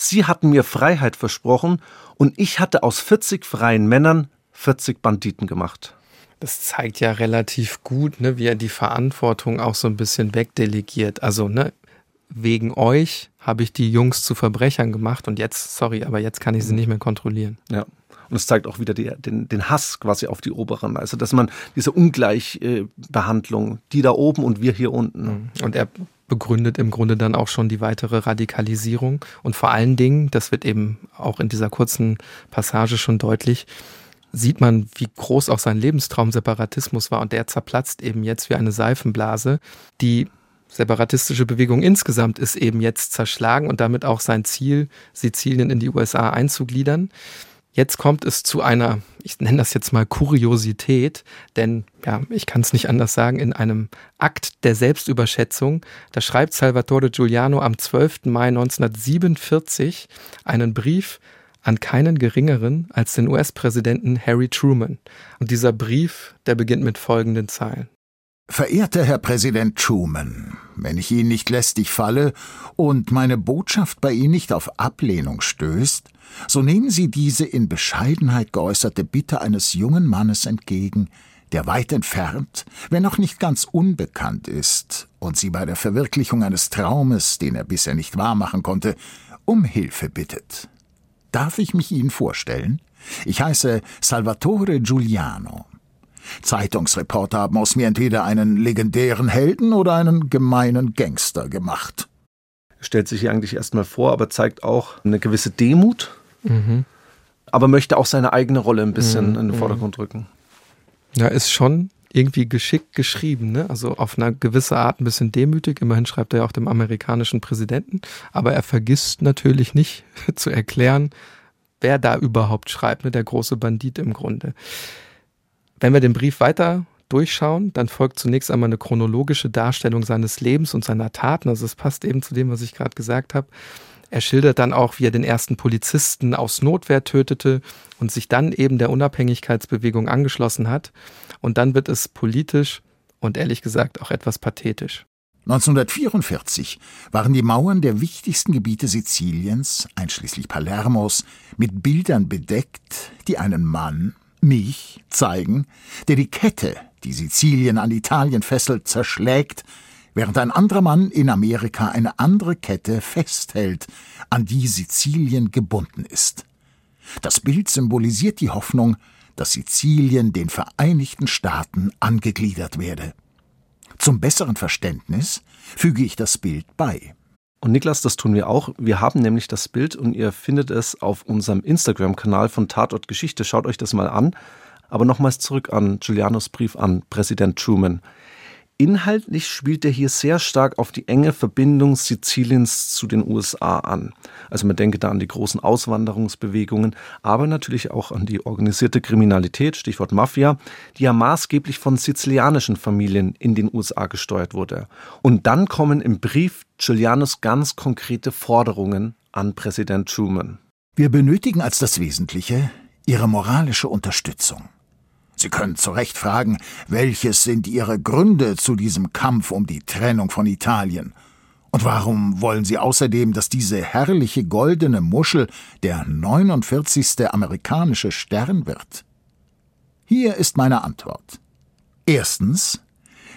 B: Sie hatten mir Freiheit versprochen und ich hatte aus 40 freien Männern 40 Banditen gemacht.
C: Das zeigt ja relativ gut, ne, wie er die Verantwortung auch so ein bisschen wegdelegiert. Also, ne, wegen euch habe ich die Jungs zu Verbrechern gemacht und jetzt, sorry, aber jetzt kann ich sie nicht mehr kontrollieren.
B: Ja. Und es zeigt auch wieder die, den, den Hass quasi auf die Oberen. Also, dass man diese Ungleichbehandlung, die da oben und wir hier unten.
C: Mhm. Und er begründet im Grunde dann auch schon die weitere Radikalisierung. Und vor allen Dingen, das wird eben auch in dieser kurzen Passage schon deutlich, sieht man, wie groß auch sein Lebenstraum Separatismus war. Und der zerplatzt eben jetzt wie eine Seifenblase, die separatistische Bewegung insgesamt ist eben jetzt zerschlagen und damit auch sein Ziel, Sizilien in die USA einzugliedern. Jetzt kommt es zu einer, ich nenne das jetzt mal Kuriosität, denn ja, ich kann es nicht anders sagen, in einem Akt der Selbstüberschätzung, da schreibt Salvatore Giuliano am 12. Mai 1947 einen Brief an keinen geringeren als den US-Präsidenten Harry Truman. Und dieser Brief, der beginnt mit folgenden Zeilen.
A: Verehrter Herr Präsident Truman, wenn ich Ihnen nicht lästig falle und meine Botschaft bei Ihnen nicht auf Ablehnung stößt, so nehmen Sie diese in Bescheidenheit geäußerte Bitte eines jungen Mannes entgegen, der weit entfernt, wenn auch nicht ganz unbekannt ist und Sie bei der Verwirklichung eines Traumes, den er bisher nicht wahrmachen konnte, um Hilfe bittet. Darf ich mich Ihnen vorstellen? Ich heiße Salvatore Giuliano. Zeitungsreporter haben aus mir entweder einen legendären Helden oder einen gemeinen Gangster gemacht.
B: Stellt sich hier eigentlich erstmal vor, aber zeigt auch eine gewisse Demut Mhm. Aber möchte auch seine eigene Rolle ein bisschen mhm. in den mhm. Vordergrund rücken.
C: Ja, ist schon irgendwie geschickt geschrieben, ne? Also auf eine gewisse Art ein bisschen demütig. Immerhin schreibt er ja auch dem amerikanischen Präsidenten. Aber er vergisst natürlich nicht zu erklären, wer da überhaupt schreibt, ne? Der große Bandit im Grunde. Wenn wir den Brief weiter durchschauen, dann folgt zunächst einmal eine chronologische Darstellung seines Lebens und seiner Taten. Also es passt eben zu dem, was ich gerade gesagt habe. Er schildert dann auch, wie er den ersten Polizisten aus Notwehr tötete und sich dann eben der Unabhängigkeitsbewegung angeschlossen hat. Und dann wird es politisch und ehrlich gesagt auch etwas pathetisch.
A: 1944 waren die Mauern der wichtigsten Gebiete Siziliens, einschließlich Palermos, mit Bildern bedeckt, die einen Mann, mich, zeigen, der die Kette, die Sizilien an Italien fesselt, zerschlägt während ein anderer Mann in Amerika eine andere Kette festhält, an die Sizilien gebunden ist. Das Bild symbolisiert die Hoffnung, dass Sizilien den Vereinigten Staaten angegliedert werde. Zum besseren Verständnis füge ich das Bild bei.
B: Und Niklas, das tun wir auch. Wir haben nämlich das Bild und ihr findet es auf unserem Instagram-Kanal von Tatort Geschichte. Schaut euch das mal an. Aber nochmals zurück an Giulianos Brief an Präsident Truman. Inhaltlich spielt er hier sehr stark auf die enge Verbindung Siziliens zu den USA an. Also man denke da an die großen Auswanderungsbewegungen, aber natürlich auch an die organisierte Kriminalität, Stichwort Mafia, die ja maßgeblich von sizilianischen Familien in den USA gesteuert wurde. Und dann kommen im Brief Giulianos ganz konkrete Forderungen an Präsident Truman.
A: Wir benötigen als das Wesentliche Ihre moralische Unterstützung. Sie können zu Recht fragen, welches sind Ihre Gründe zu diesem Kampf um die Trennung von Italien? Und warum wollen Sie außerdem, dass diese herrliche goldene Muschel der 49. amerikanische Stern wird? Hier ist meine Antwort. Erstens,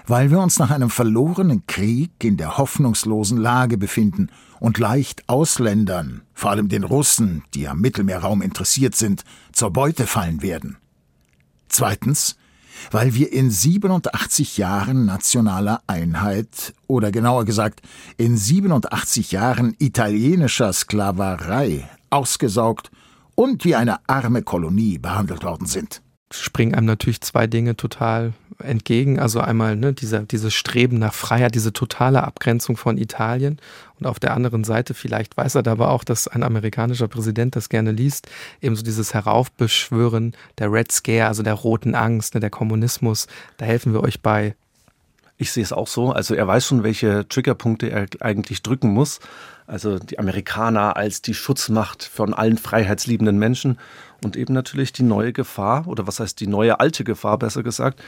A: weil wir uns nach einem verlorenen Krieg in der hoffnungslosen Lage befinden und leicht Ausländern, vor allem den Russen, die am Mittelmeerraum interessiert sind, zur Beute fallen werden. Zweitens, weil wir in 87 Jahren nationaler Einheit oder genauer gesagt in 87 Jahren italienischer Sklaverei ausgesaugt und wie eine arme Kolonie behandelt worden sind.
C: Springen einem natürlich zwei Dinge total entgegen. Also einmal ne, dieser, dieses Streben nach Freiheit, diese totale Abgrenzung von Italien. Und auf der anderen Seite, vielleicht weiß er aber auch, dass ein amerikanischer Präsident das gerne liest, ebenso dieses Heraufbeschwören der Red Scare, also der roten Angst, ne, der Kommunismus. Da helfen wir euch bei.
B: Ich sehe es auch so. Also er weiß schon, welche Triggerpunkte er eigentlich drücken muss. Also die Amerikaner als die Schutzmacht von allen freiheitsliebenden Menschen und eben natürlich die neue Gefahr, oder was heißt die neue alte Gefahr besser gesagt,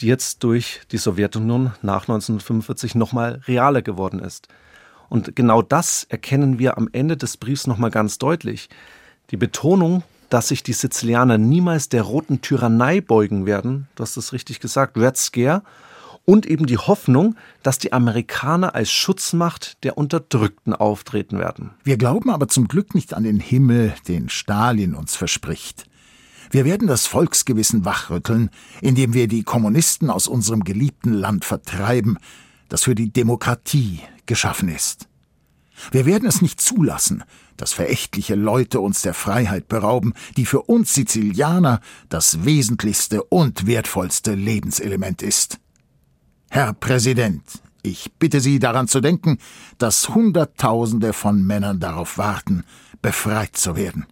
B: die jetzt durch die Sowjetunion nach 1945 nochmal realer geworden ist. Und genau das erkennen wir am Ende des Briefs nochmal ganz deutlich. Die Betonung, dass sich die Sizilianer niemals der roten Tyrannei beugen werden, du hast es richtig gesagt, Red Scare, und eben die Hoffnung, dass die Amerikaner als Schutzmacht der Unterdrückten auftreten werden.
A: Wir glauben aber zum Glück nicht an den Himmel, den Stalin uns verspricht. Wir werden das Volksgewissen wachrütteln, indem wir die Kommunisten aus unserem geliebten Land vertreiben, das für die Demokratie geschaffen ist. Wir werden es nicht zulassen, dass verächtliche Leute uns der Freiheit berauben, die für uns Sizilianer das wesentlichste und wertvollste Lebenselement ist. Herr Präsident, Ich bitte Sie daran zu denken, dass Hunderttausende von Männern darauf warten, befreit zu werden.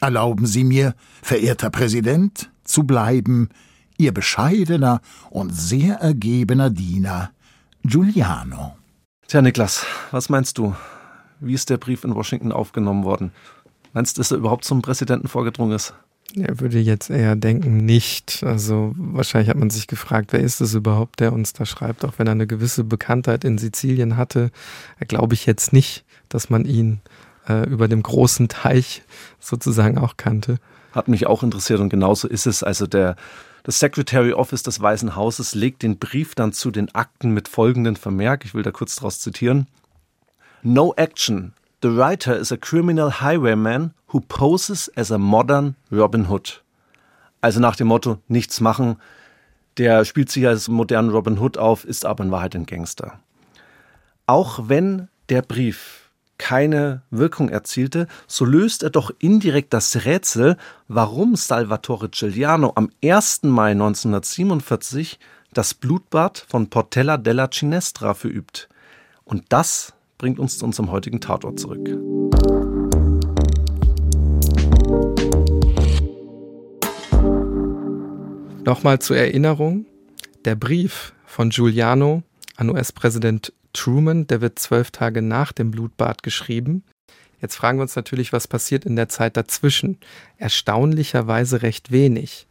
A: Erlauben Sie mir, verehrter Präsident, zu bleiben Ihr bescheidener und sehr ergebener Diener Giuliano.
B: Tja, Niklas, was meinst du? Wie ist der Brief in Washington aufgenommen worden? Meinst du, dass er überhaupt zum Präsidenten vorgedrungen ist?
C: Er würde jetzt eher denken, nicht. Also wahrscheinlich hat man sich gefragt, wer ist es überhaupt, der uns da schreibt, auch wenn er eine gewisse Bekanntheit in Sizilien hatte. Glaube ich jetzt nicht, dass man ihn äh, über dem großen Teich sozusagen auch kannte.
B: Hat mich auch interessiert und genauso ist es. Also der das Secretary Office des Weißen Hauses legt den Brief dann zu den Akten mit folgendem Vermerk. Ich will da kurz daraus zitieren. No action The writer is a criminal highwayman who poses as a modern Robin Hood. Also nach dem Motto, nichts machen. Der spielt sich als modernen Robin Hood auf, ist aber in Wahrheit ein Gangster. Auch wenn der Brief keine Wirkung erzielte, so löst er doch indirekt das Rätsel, warum Salvatore Giuliano am 1. Mai 1947 das Blutbad von Portella della Cinestra verübt. Und das bringt uns zu unserem heutigen Tatort zurück.
C: Nochmal zur Erinnerung, der Brief von Giuliano an US-Präsident Truman, der wird zwölf Tage nach dem Blutbad geschrieben. Jetzt fragen wir uns natürlich, was passiert in der Zeit dazwischen. Erstaunlicherweise recht wenig.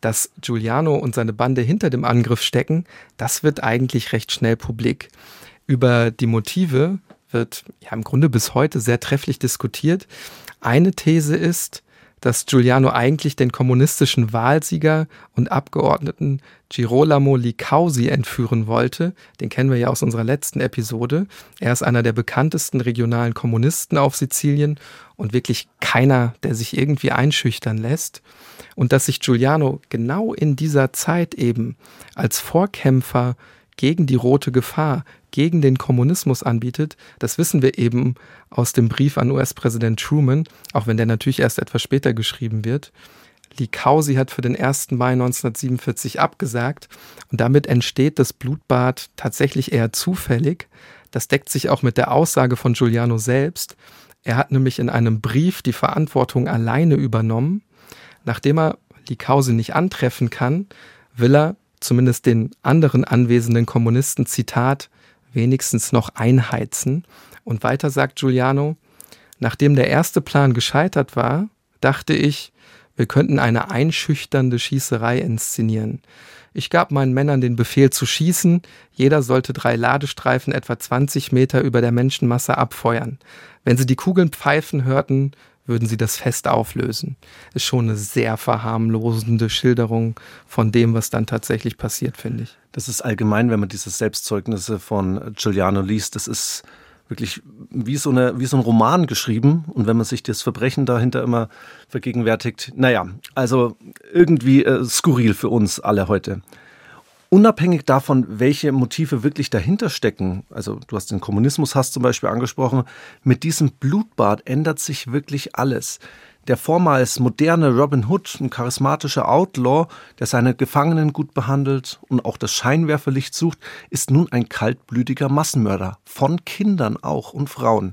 C: Dass Giuliano und seine Bande hinter dem Angriff stecken, das wird eigentlich recht schnell publik. Über die Motive wird ja im Grunde bis heute sehr trefflich diskutiert. Eine These ist, dass Giuliano eigentlich den kommunistischen Wahlsieger und Abgeordneten Girolamo Licausi entführen wollte. Den kennen wir ja aus unserer letzten Episode. Er ist einer der bekanntesten regionalen Kommunisten auf Sizilien und wirklich keiner, der sich irgendwie einschüchtern lässt. Und dass sich Giuliano genau in dieser Zeit eben als Vorkämpfer gegen die rote Gefahr, gegen den Kommunismus anbietet, das wissen wir eben aus dem Brief an US-Präsident Truman, auch wenn der natürlich erst etwas später geschrieben wird. Likausi hat für den 1. Mai 1947 abgesagt und damit entsteht das Blutbad tatsächlich eher zufällig. Das deckt sich auch mit der Aussage von Giuliano selbst. Er hat nämlich in einem Brief die Verantwortung alleine übernommen. Nachdem er Likausi nicht antreffen kann, will er zumindest den anderen anwesenden Kommunisten, Zitat, wenigstens noch einheizen. Und weiter sagt Giuliano, nachdem der erste Plan gescheitert war, dachte ich, wir könnten eine einschüchternde Schießerei inszenieren. Ich gab meinen Männern den Befehl zu schießen, jeder sollte drei Ladestreifen etwa 20 Meter über der Menschenmasse abfeuern. Wenn sie die Kugeln pfeifen hörten, würden sie das Fest auflösen. Ist schon eine sehr verharmlosende Schilderung von dem, was dann tatsächlich passiert, finde ich.
B: Das ist allgemein, wenn man diese Selbstzeugnisse von Giuliano liest, das ist wirklich wie so, eine, wie so ein Roman geschrieben. Und wenn man sich das Verbrechen dahinter immer vergegenwärtigt, naja, also irgendwie äh, skurril für uns alle heute. Unabhängig davon, welche Motive wirklich dahinter stecken, also du hast den Kommunismus hast zum Beispiel angesprochen, mit diesem Blutbad ändert sich wirklich alles. Der vormals moderne Robin Hood, ein charismatischer Outlaw, der seine Gefangenen gut behandelt und auch das Scheinwerferlicht sucht, ist nun ein kaltblütiger Massenmörder, von Kindern auch und Frauen.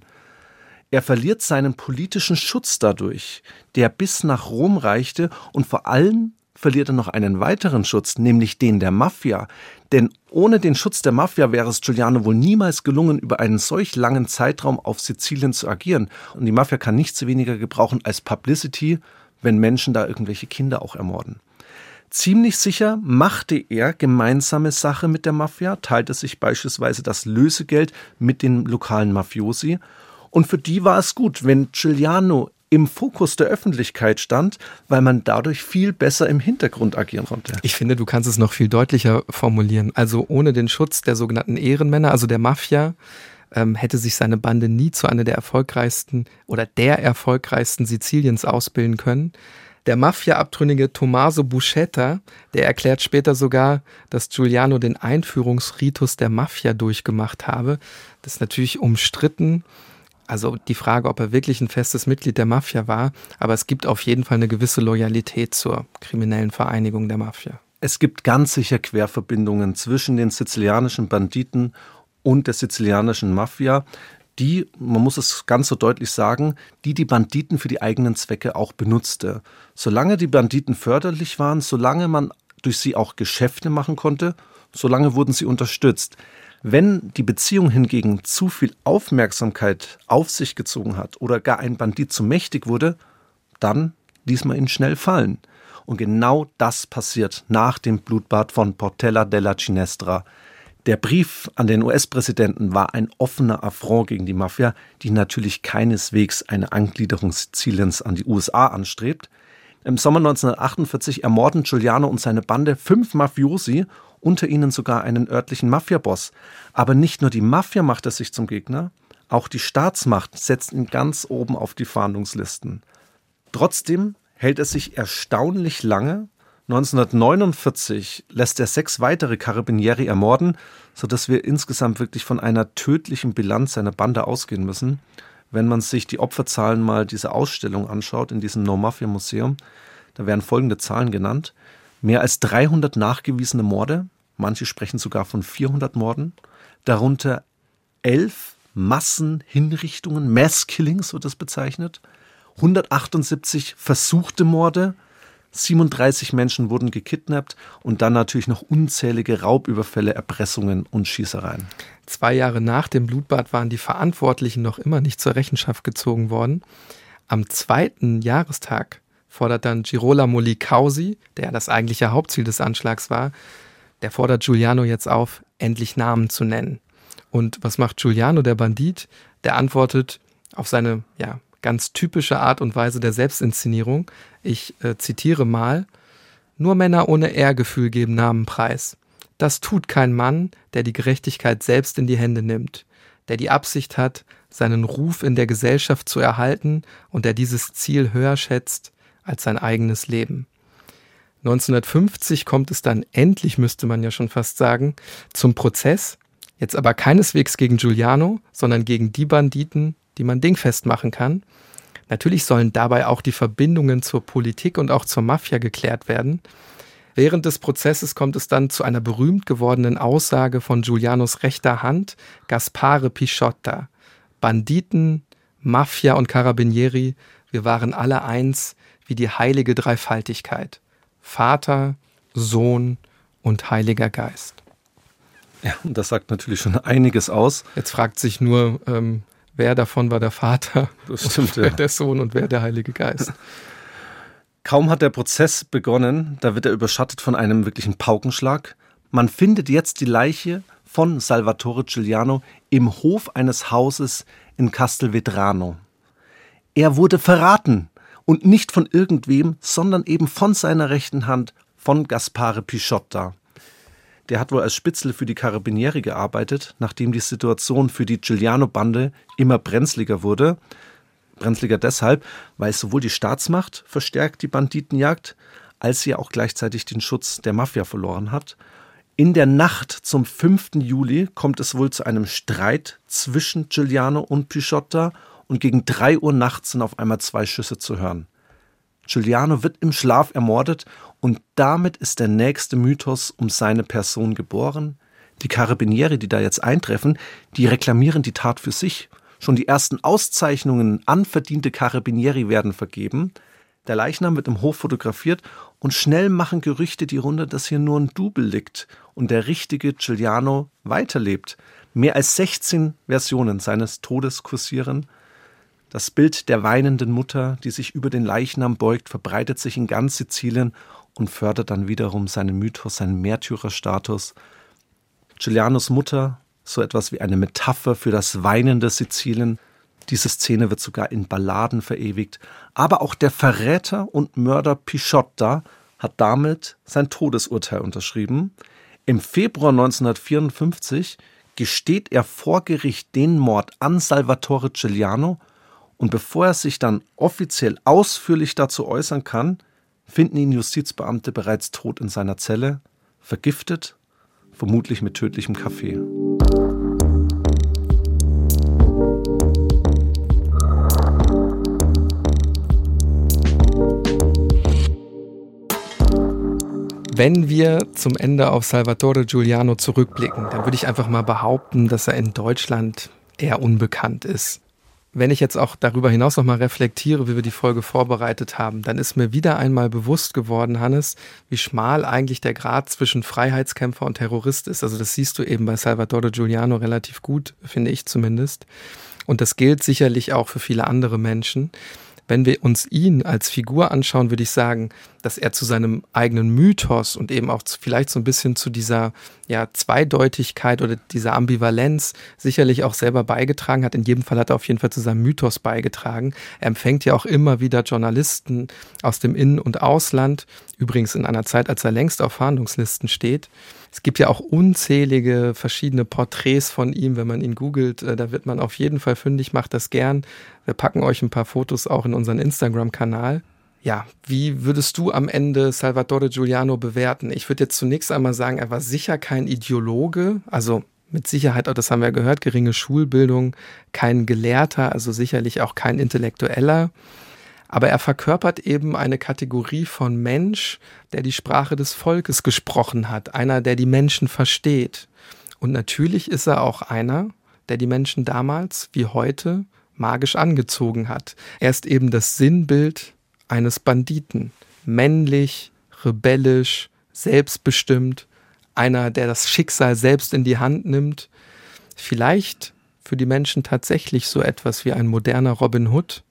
B: Er verliert seinen politischen Schutz dadurch, der bis nach Rom reichte und vor allem verliert er noch einen weiteren Schutz, nämlich den der Mafia. Denn ohne den Schutz der Mafia wäre es Giuliano wohl niemals gelungen, über einen solch langen Zeitraum auf Sizilien zu agieren. Und die Mafia kann nichts weniger gebrauchen als Publicity, wenn Menschen da irgendwelche Kinder auch ermorden. Ziemlich sicher machte er gemeinsame Sache mit der Mafia, teilte sich beispielsweise das Lösegeld mit den lokalen Mafiosi. Und für die war es gut, wenn Giuliano im Fokus der Öffentlichkeit stand, weil man dadurch viel besser im Hintergrund agieren konnte.
C: Ich finde, du kannst es noch viel deutlicher formulieren. Also ohne den Schutz der sogenannten Ehrenmänner, also der Mafia, ähm, hätte sich seine Bande nie zu einer der erfolgreichsten oder der erfolgreichsten Siziliens ausbilden können. Der Mafia-Abtrünnige Tommaso Buscetta, der erklärt später sogar, dass Giuliano den Einführungsritus der Mafia durchgemacht habe. Das ist natürlich umstritten. Also die Frage, ob er wirklich ein festes Mitglied der Mafia war, aber es gibt auf jeden Fall eine gewisse Loyalität zur kriminellen Vereinigung der Mafia.
B: Es gibt ganz sicher Querverbindungen zwischen den sizilianischen Banditen und der sizilianischen Mafia, die, man muss es ganz so deutlich sagen, die die Banditen für die eigenen Zwecke auch benutzte. Solange die Banditen förderlich waren, solange man durch sie auch Geschäfte machen konnte, solange wurden sie unterstützt. Wenn die Beziehung hingegen zu viel Aufmerksamkeit auf sich gezogen hat oder gar ein Bandit zu mächtig wurde, dann ließ man ihn schnell fallen. Und genau das passiert nach dem Blutbad von Portella della Cinestra. Der Brief an den US-Präsidenten war ein offener Affront gegen die Mafia, die natürlich keineswegs eine Angliederung Siziliens an die USA anstrebt. Im Sommer 1948 ermorden Giuliano und seine Bande fünf Mafiosi unter ihnen sogar einen örtlichen Mafiaboss. Aber nicht nur die Mafia macht er sich zum Gegner, auch die Staatsmacht setzt ihn ganz oben auf die Fahndungslisten. Trotzdem hält er sich erstaunlich lange. 1949 lässt er sechs weitere Carabinieri ermorden, sodass wir insgesamt wirklich von einer tödlichen Bilanz seiner Bande ausgehen müssen. Wenn man sich die Opferzahlen mal dieser Ausstellung anschaut in diesem No Mafia Museum, da werden folgende Zahlen genannt. Mehr als 300 nachgewiesene Morde, Manche sprechen sogar von 400 Morden, darunter elf Massenhinrichtungen, Mass-Killings wird das bezeichnet, 178 versuchte Morde, 37 Menschen wurden gekidnappt und dann natürlich noch unzählige Raubüberfälle, Erpressungen und Schießereien.
C: Zwei Jahre nach dem Blutbad waren die Verantwortlichen noch immer nicht zur Rechenschaft gezogen worden. Am zweiten Jahrestag fordert dann Girolamo Licausi, der das eigentliche Hauptziel des Anschlags war, der fordert Giuliano jetzt auf, endlich Namen zu nennen. Und was macht Giuliano, der Bandit? Der antwortet auf seine ja, ganz typische Art und Weise der Selbstinszenierung. Ich äh, zitiere mal: Nur Männer ohne Ehrgefühl geben Namen preis. Das tut kein Mann, der die Gerechtigkeit selbst in die Hände nimmt, der die Absicht hat, seinen Ruf in der Gesellschaft zu erhalten und der dieses Ziel höher schätzt als sein eigenes Leben. 1950 kommt es dann endlich, müsste man ja schon fast sagen, zum Prozess. Jetzt aber keineswegs gegen Giuliano, sondern gegen die Banditen, die man dingfest machen kann. Natürlich sollen dabei auch die Verbindungen zur Politik und auch zur Mafia geklärt werden. Während des Prozesses kommt es dann zu einer berühmt gewordenen Aussage von Giulianos rechter Hand, Gaspare Pisciotta. Banditen, Mafia und Carabinieri, wir waren alle eins wie die heilige Dreifaltigkeit. Vater, Sohn und Heiliger Geist.
B: Ja, und das sagt natürlich schon einiges aus.
C: Jetzt fragt sich nur, ähm, wer davon war der Vater,
B: das stimmt,
C: wer
B: ja.
C: der Sohn und wer der Heilige Geist.
B: Kaum hat der Prozess begonnen, da wird er überschattet von einem wirklichen Paukenschlag. Man findet jetzt die Leiche von Salvatore Giuliano im Hof eines Hauses in Castelvetrano. Er wurde verraten, und nicht von irgendwem, sondern eben von seiner rechten Hand, von Gaspare Pisciotta. Der hat wohl als Spitzel für die Carabinieri gearbeitet, nachdem die Situation für die Giuliano-Bande immer brenzliger wurde. Brenzliger deshalb, weil sowohl die Staatsmacht verstärkt die Banditenjagd, als sie auch gleichzeitig den Schutz der Mafia verloren hat. In der Nacht zum 5. Juli kommt es wohl zu einem Streit zwischen Giuliano und Pisciotta und gegen drei Uhr nachts sind auf einmal zwei Schüsse zu hören. Giuliano wird im Schlaf ermordet und damit ist der nächste Mythos um seine Person geboren. Die Karabinieri, die da jetzt eintreffen, die reklamieren die Tat für sich. Schon die ersten Auszeichnungen an verdiente Karabinieri werden vergeben. Der Leichnam wird im Hof fotografiert und schnell machen Gerüchte die Runde, dass hier nur ein Double liegt und der richtige Giuliano weiterlebt. Mehr als 16 Versionen seines Todes kursieren das Bild der weinenden Mutter, die sich über den Leichnam beugt, verbreitet sich in ganz Sizilien und fördert dann wiederum seinen Mythos, seinen Märtyrerstatus. Giulianos Mutter, so etwas wie eine Metapher für das weinende Sizilien. Diese Szene wird sogar in Balladen verewigt. Aber auch der Verräter und Mörder Pisciotta hat damit sein Todesurteil unterschrieben. Im Februar 1954 gesteht er vor Gericht den Mord an Salvatore Giuliano und bevor er sich dann offiziell ausführlich dazu äußern kann, finden ihn Justizbeamte bereits tot in seiner Zelle, vergiftet, vermutlich mit tödlichem Kaffee.
C: Wenn wir zum Ende auf Salvatore Giuliano zurückblicken, dann würde ich einfach mal behaupten, dass er in Deutschland eher unbekannt ist. Wenn ich jetzt auch darüber hinaus nochmal reflektiere, wie wir die Folge vorbereitet haben, dann ist mir wieder einmal bewusst geworden, Hannes, wie schmal eigentlich der Grad zwischen Freiheitskämpfer und Terrorist ist. Also das siehst du eben bei Salvatore Giuliano relativ gut, finde ich zumindest. Und das gilt sicherlich auch für viele andere Menschen. Wenn wir uns ihn als Figur anschauen, würde ich sagen, dass er zu seinem eigenen Mythos und eben auch vielleicht so ein bisschen zu dieser ja, Zweideutigkeit oder dieser Ambivalenz sicherlich auch selber beigetragen hat. In jedem Fall hat er auf jeden Fall zu seinem Mythos beigetragen. Er empfängt ja auch immer wieder Journalisten aus dem In- und Ausland, übrigens in einer Zeit, als er längst auf Fahndungslisten steht. Es gibt ja auch unzählige verschiedene Porträts von ihm, wenn man ihn googelt. Äh, da wird man auf jeden Fall fündig, macht das gern. Wir packen euch ein paar Fotos auch in unseren Instagram-Kanal. Ja, wie würdest du am Ende Salvatore Giuliano bewerten? Ich würde jetzt zunächst einmal sagen, er war sicher kein Ideologe, also mit Sicherheit, auch das haben wir gehört, geringe Schulbildung, kein Gelehrter, also sicherlich auch kein Intellektueller. Aber er verkörpert eben eine Kategorie von Mensch, der die Sprache des Volkes gesprochen hat, einer, der die Menschen versteht. Und natürlich ist er auch einer, der die Menschen damals wie heute magisch angezogen hat. Er ist eben das Sinnbild eines Banditen. Männlich, rebellisch, selbstbestimmt, einer, der das Schicksal selbst in die Hand nimmt. Vielleicht für die Menschen tatsächlich so etwas wie ein moderner Robin Hood,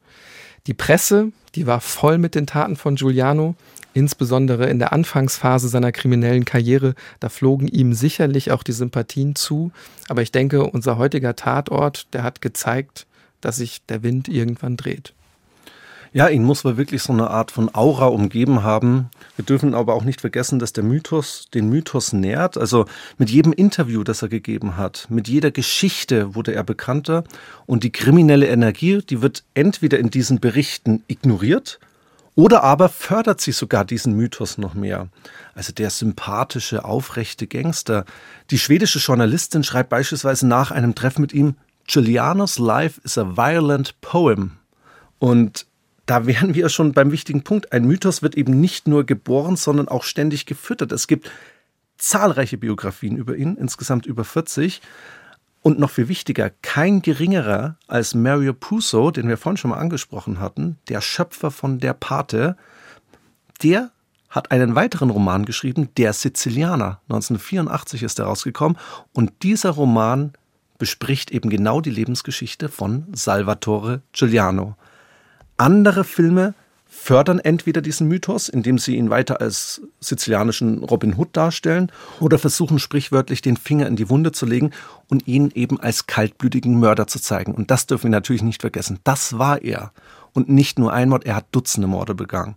C: die Presse, die war voll mit den Taten von Giuliano, insbesondere in der Anfangsphase seiner kriminellen Karriere. Da flogen ihm sicherlich auch die Sympathien zu. Aber ich denke, unser heutiger Tatort, der hat gezeigt, dass sich der Wind irgendwann dreht.
B: Ja, ihn muss man wirklich so eine Art von Aura umgeben haben. Wir dürfen aber auch nicht vergessen, dass der Mythos den Mythos nährt. Also mit jedem Interview, das er gegeben hat, mit jeder Geschichte wurde er bekannter. Und die kriminelle Energie, die wird entweder in diesen Berichten ignoriert oder aber fördert sie sogar diesen Mythos noch mehr. Also der sympathische, aufrechte Gangster. Die schwedische Journalistin schreibt beispielsweise nach einem Treffen mit ihm, Giulianos life is a violent poem. Und da wären wir schon beim wichtigen Punkt. Ein Mythos wird eben nicht nur geboren, sondern auch ständig gefüttert. Es gibt zahlreiche Biografien über ihn, insgesamt über 40. Und noch viel wichtiger, kein geringerer als Mario Puzo, den wir vorhin schon mal angesprochen hatten, der Schöpfer von Der Pate, der hat einen weiteren Roman geschrieben, Der Sizilianer. 1984 ist er rausgekommen. Und dieser Roman bespricht eben genau die Lebensgeschichte von Salvatore Giuliano. Andere Filme fördern entweder diesen Mythos, indem sie ihn weiter als sizilianischen Robin Hood darstellen, oder versuchen sprichwörtlich den Finger in die Wunde zu legen und ihn eben als kaltblütigen Mörder zu zeigen. Und das dürfen wir natürlich nicht vergessen. Das war er. Und nicht nur ein Mord, er hat Dutzende Morde begangen.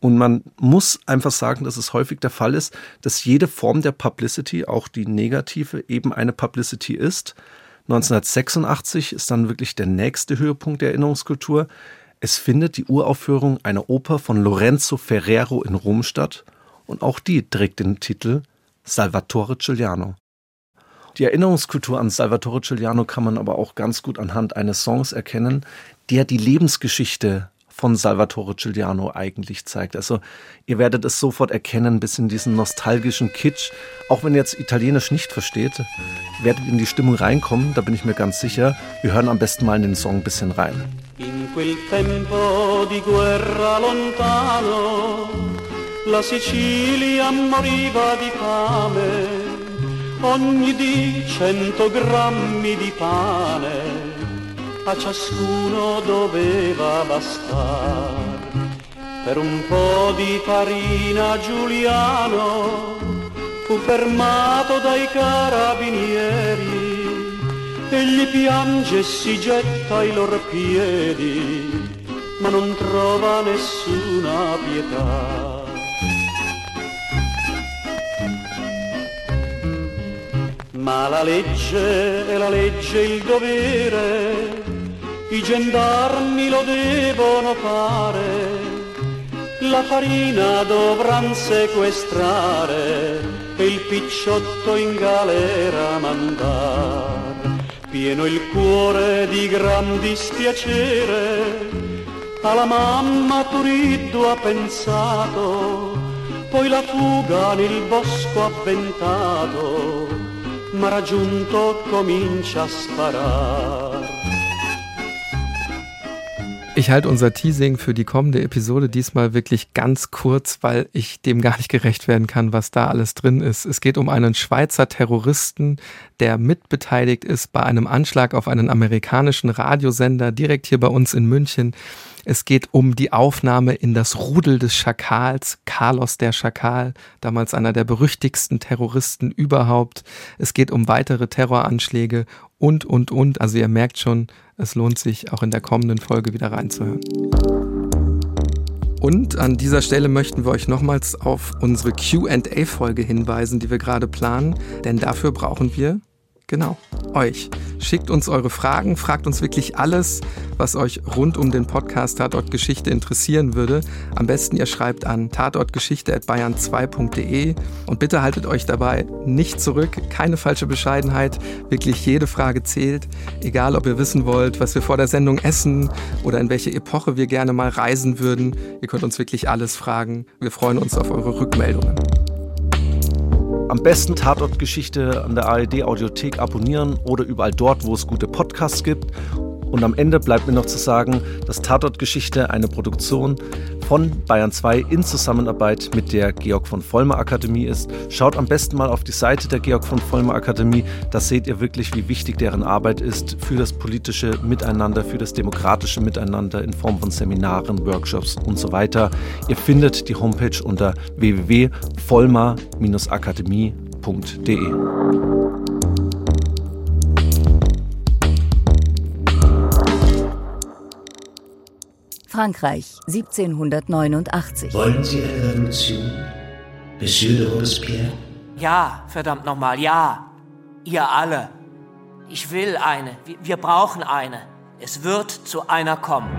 B: Und man muss einfach sagen, dass es häufig der Fall ist, dass jede Form der Publicity, auch die negative, eben eine Publicity ist. 1986 ist dann wirklich der nächste Höhepunkt der Erinnerungskultur. Es findet die Uraufführung einer Oper von Lorenzo Ferrero in Rom statt und auch die trägt den Titel Salvatore Giuliano. Die Erinnerungskultur an Salvatore Giuliano kann man aber auch ganz gut anhand eines Songs erkennen, der die Lebensgeschichte von Salvatore Giuliano eigentlich zeigt. Also ihr werdet es sofort erkennen, bis in diesen nostalgischen Kitsch. Auch wenn ihr jetzt Italienisch nicht versteht, werdet in die Stimmung reinkommen, da bin ich mir ganz sicher. Wir hören am besten mal in den Song ein bisschen rein. In quel tempo di guerra lontano la Sicilia moriva di fame, ogni dì cento grammi di pane a ciascuno doveva bastare. Per un po' di farina Giuliano fu fermato dai carabinieri, egli piange e si getta ai loro piedi, ma non trova nessuna pietà. Ma la legge è la legge, il dovere i gendarmi lo devono fare, la farina dovranno sequestrare e il picciotto in galera mandare. Pieno il cuore di gran dispiacere, alla mamma Turiddu ha pensato,
D: poi la fuga nel bosco avventato, ma raggiunto comincia a sparare.
C: Ich halte unser Teasing für die kommende Episode diesmal wirklich ganz kurz, weil ich dem gar nicht gerecht werden kann, was da alles drin ist. Es geht um einen Schweizer Terroristen, der mitbeteiligt ist bei einem Anschlag auf einen amerikanischen Radiosender direkt hier bei uns in München. Es geht um die Aufnahme in das Rudel des Schakals, Carlos der Schakal, damals einer der berüchtigsten Terroristen überhaupt. Es geht um weitere Terroranschläge und, und, und. Also ihr merkt schon, es lohnt sich auch in der kommenden Folge wieder reinzuhören. Und an dieser Stelle möchten wir euch nochmals auf unsere QA-Folge hinweisen, die wir gerade planen, denn dafür brauchen wir Genau, euch. Schickt uns eure Fragen, fragt uns wirklich alles, was euch rund um den Podcast Tatort Geschichte interessieren würde. Am besten ihr schreibt an tatortgeschichte.bayern2.de und bitte haltet euch dabei nicht zurück, keine falsche Bescheidenheit. Wirklich jede Frage zählt, egal ob ihr wissen wollt, was wir vor der Sendung essen oder in welche Epoche wir gerne mal reisen würden. Ihr könnt uns wirklich alles fragen. Wir freuen uns auf eure Rückmeldungen.
B: Am besten Tatortgeschichte an der ARD Audiothek abonnieren oder überall dort, wo es gute Podcasts gibt. Und am Ende bleibt mir noch zu sagen, dass Tatortgeschichte eine Produktion von Bayern 2 in Zusammenarbeit mit der Georg von Vollmer Akademie ist. Schaut am besten mal auf die Seite der Georg von Vollmer Akademie. Da seht ihr wirklich, wie wichtig deren Arbeit ist für das politische Miteinander, für das demokratische Miteinander in Form von Seminaren, Workshops und so weiter. Ihr findet die Homepage unter www.vollmer-akademie.de.
E: Frankreich 1789.
F: Wollen Sie eine Revolution, Monsieur de Robespierre?
G: Ja, verdammt nochmal, ja. Ihr alle. Ich will eine. Wir, wir brauchen eine. Es wird zu einer kommen.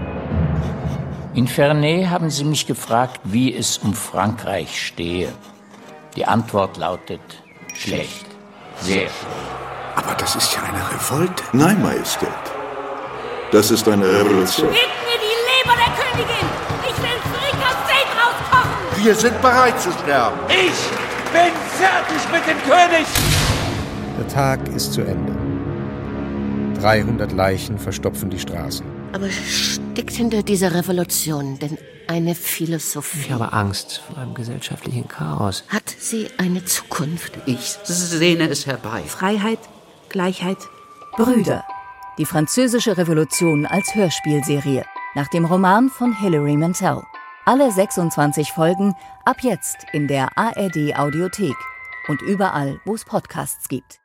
H: In Ferney haben Sie mich gefragt, wie es um Frankreich stehe. Die Antwort lautet schlecht. Sehr schlecht.
I: Aber das ist ja eine Revolte. Nein, Majestät. Das ist eine Revolution.
J: Leber der Königin! Ich will Frikassee rauskochen!
I: Wir sind bereit zu sterben.
K: Ich bin fertig mit dem König!
L: Der Tag ist zu Ende. 300 Leichen verstopfen die Straßen.
M: Aber steckt hinter dieser Revolution denn eine Philosophie?
N: Ich habe Angst vor einem gesellschaftlichen Chaos.
M: Hat sie eine Zukunft?
O: Ich sehne es herbei.
E: Freiheit, Gleichheit, Brüder. Die französische Revolution als Hörspielserie nach dem Roman von Hilary Mantel. Alle 26 Folgen ab jetzt in der ARD Audiothek und überall, wo es Podcasts gibt.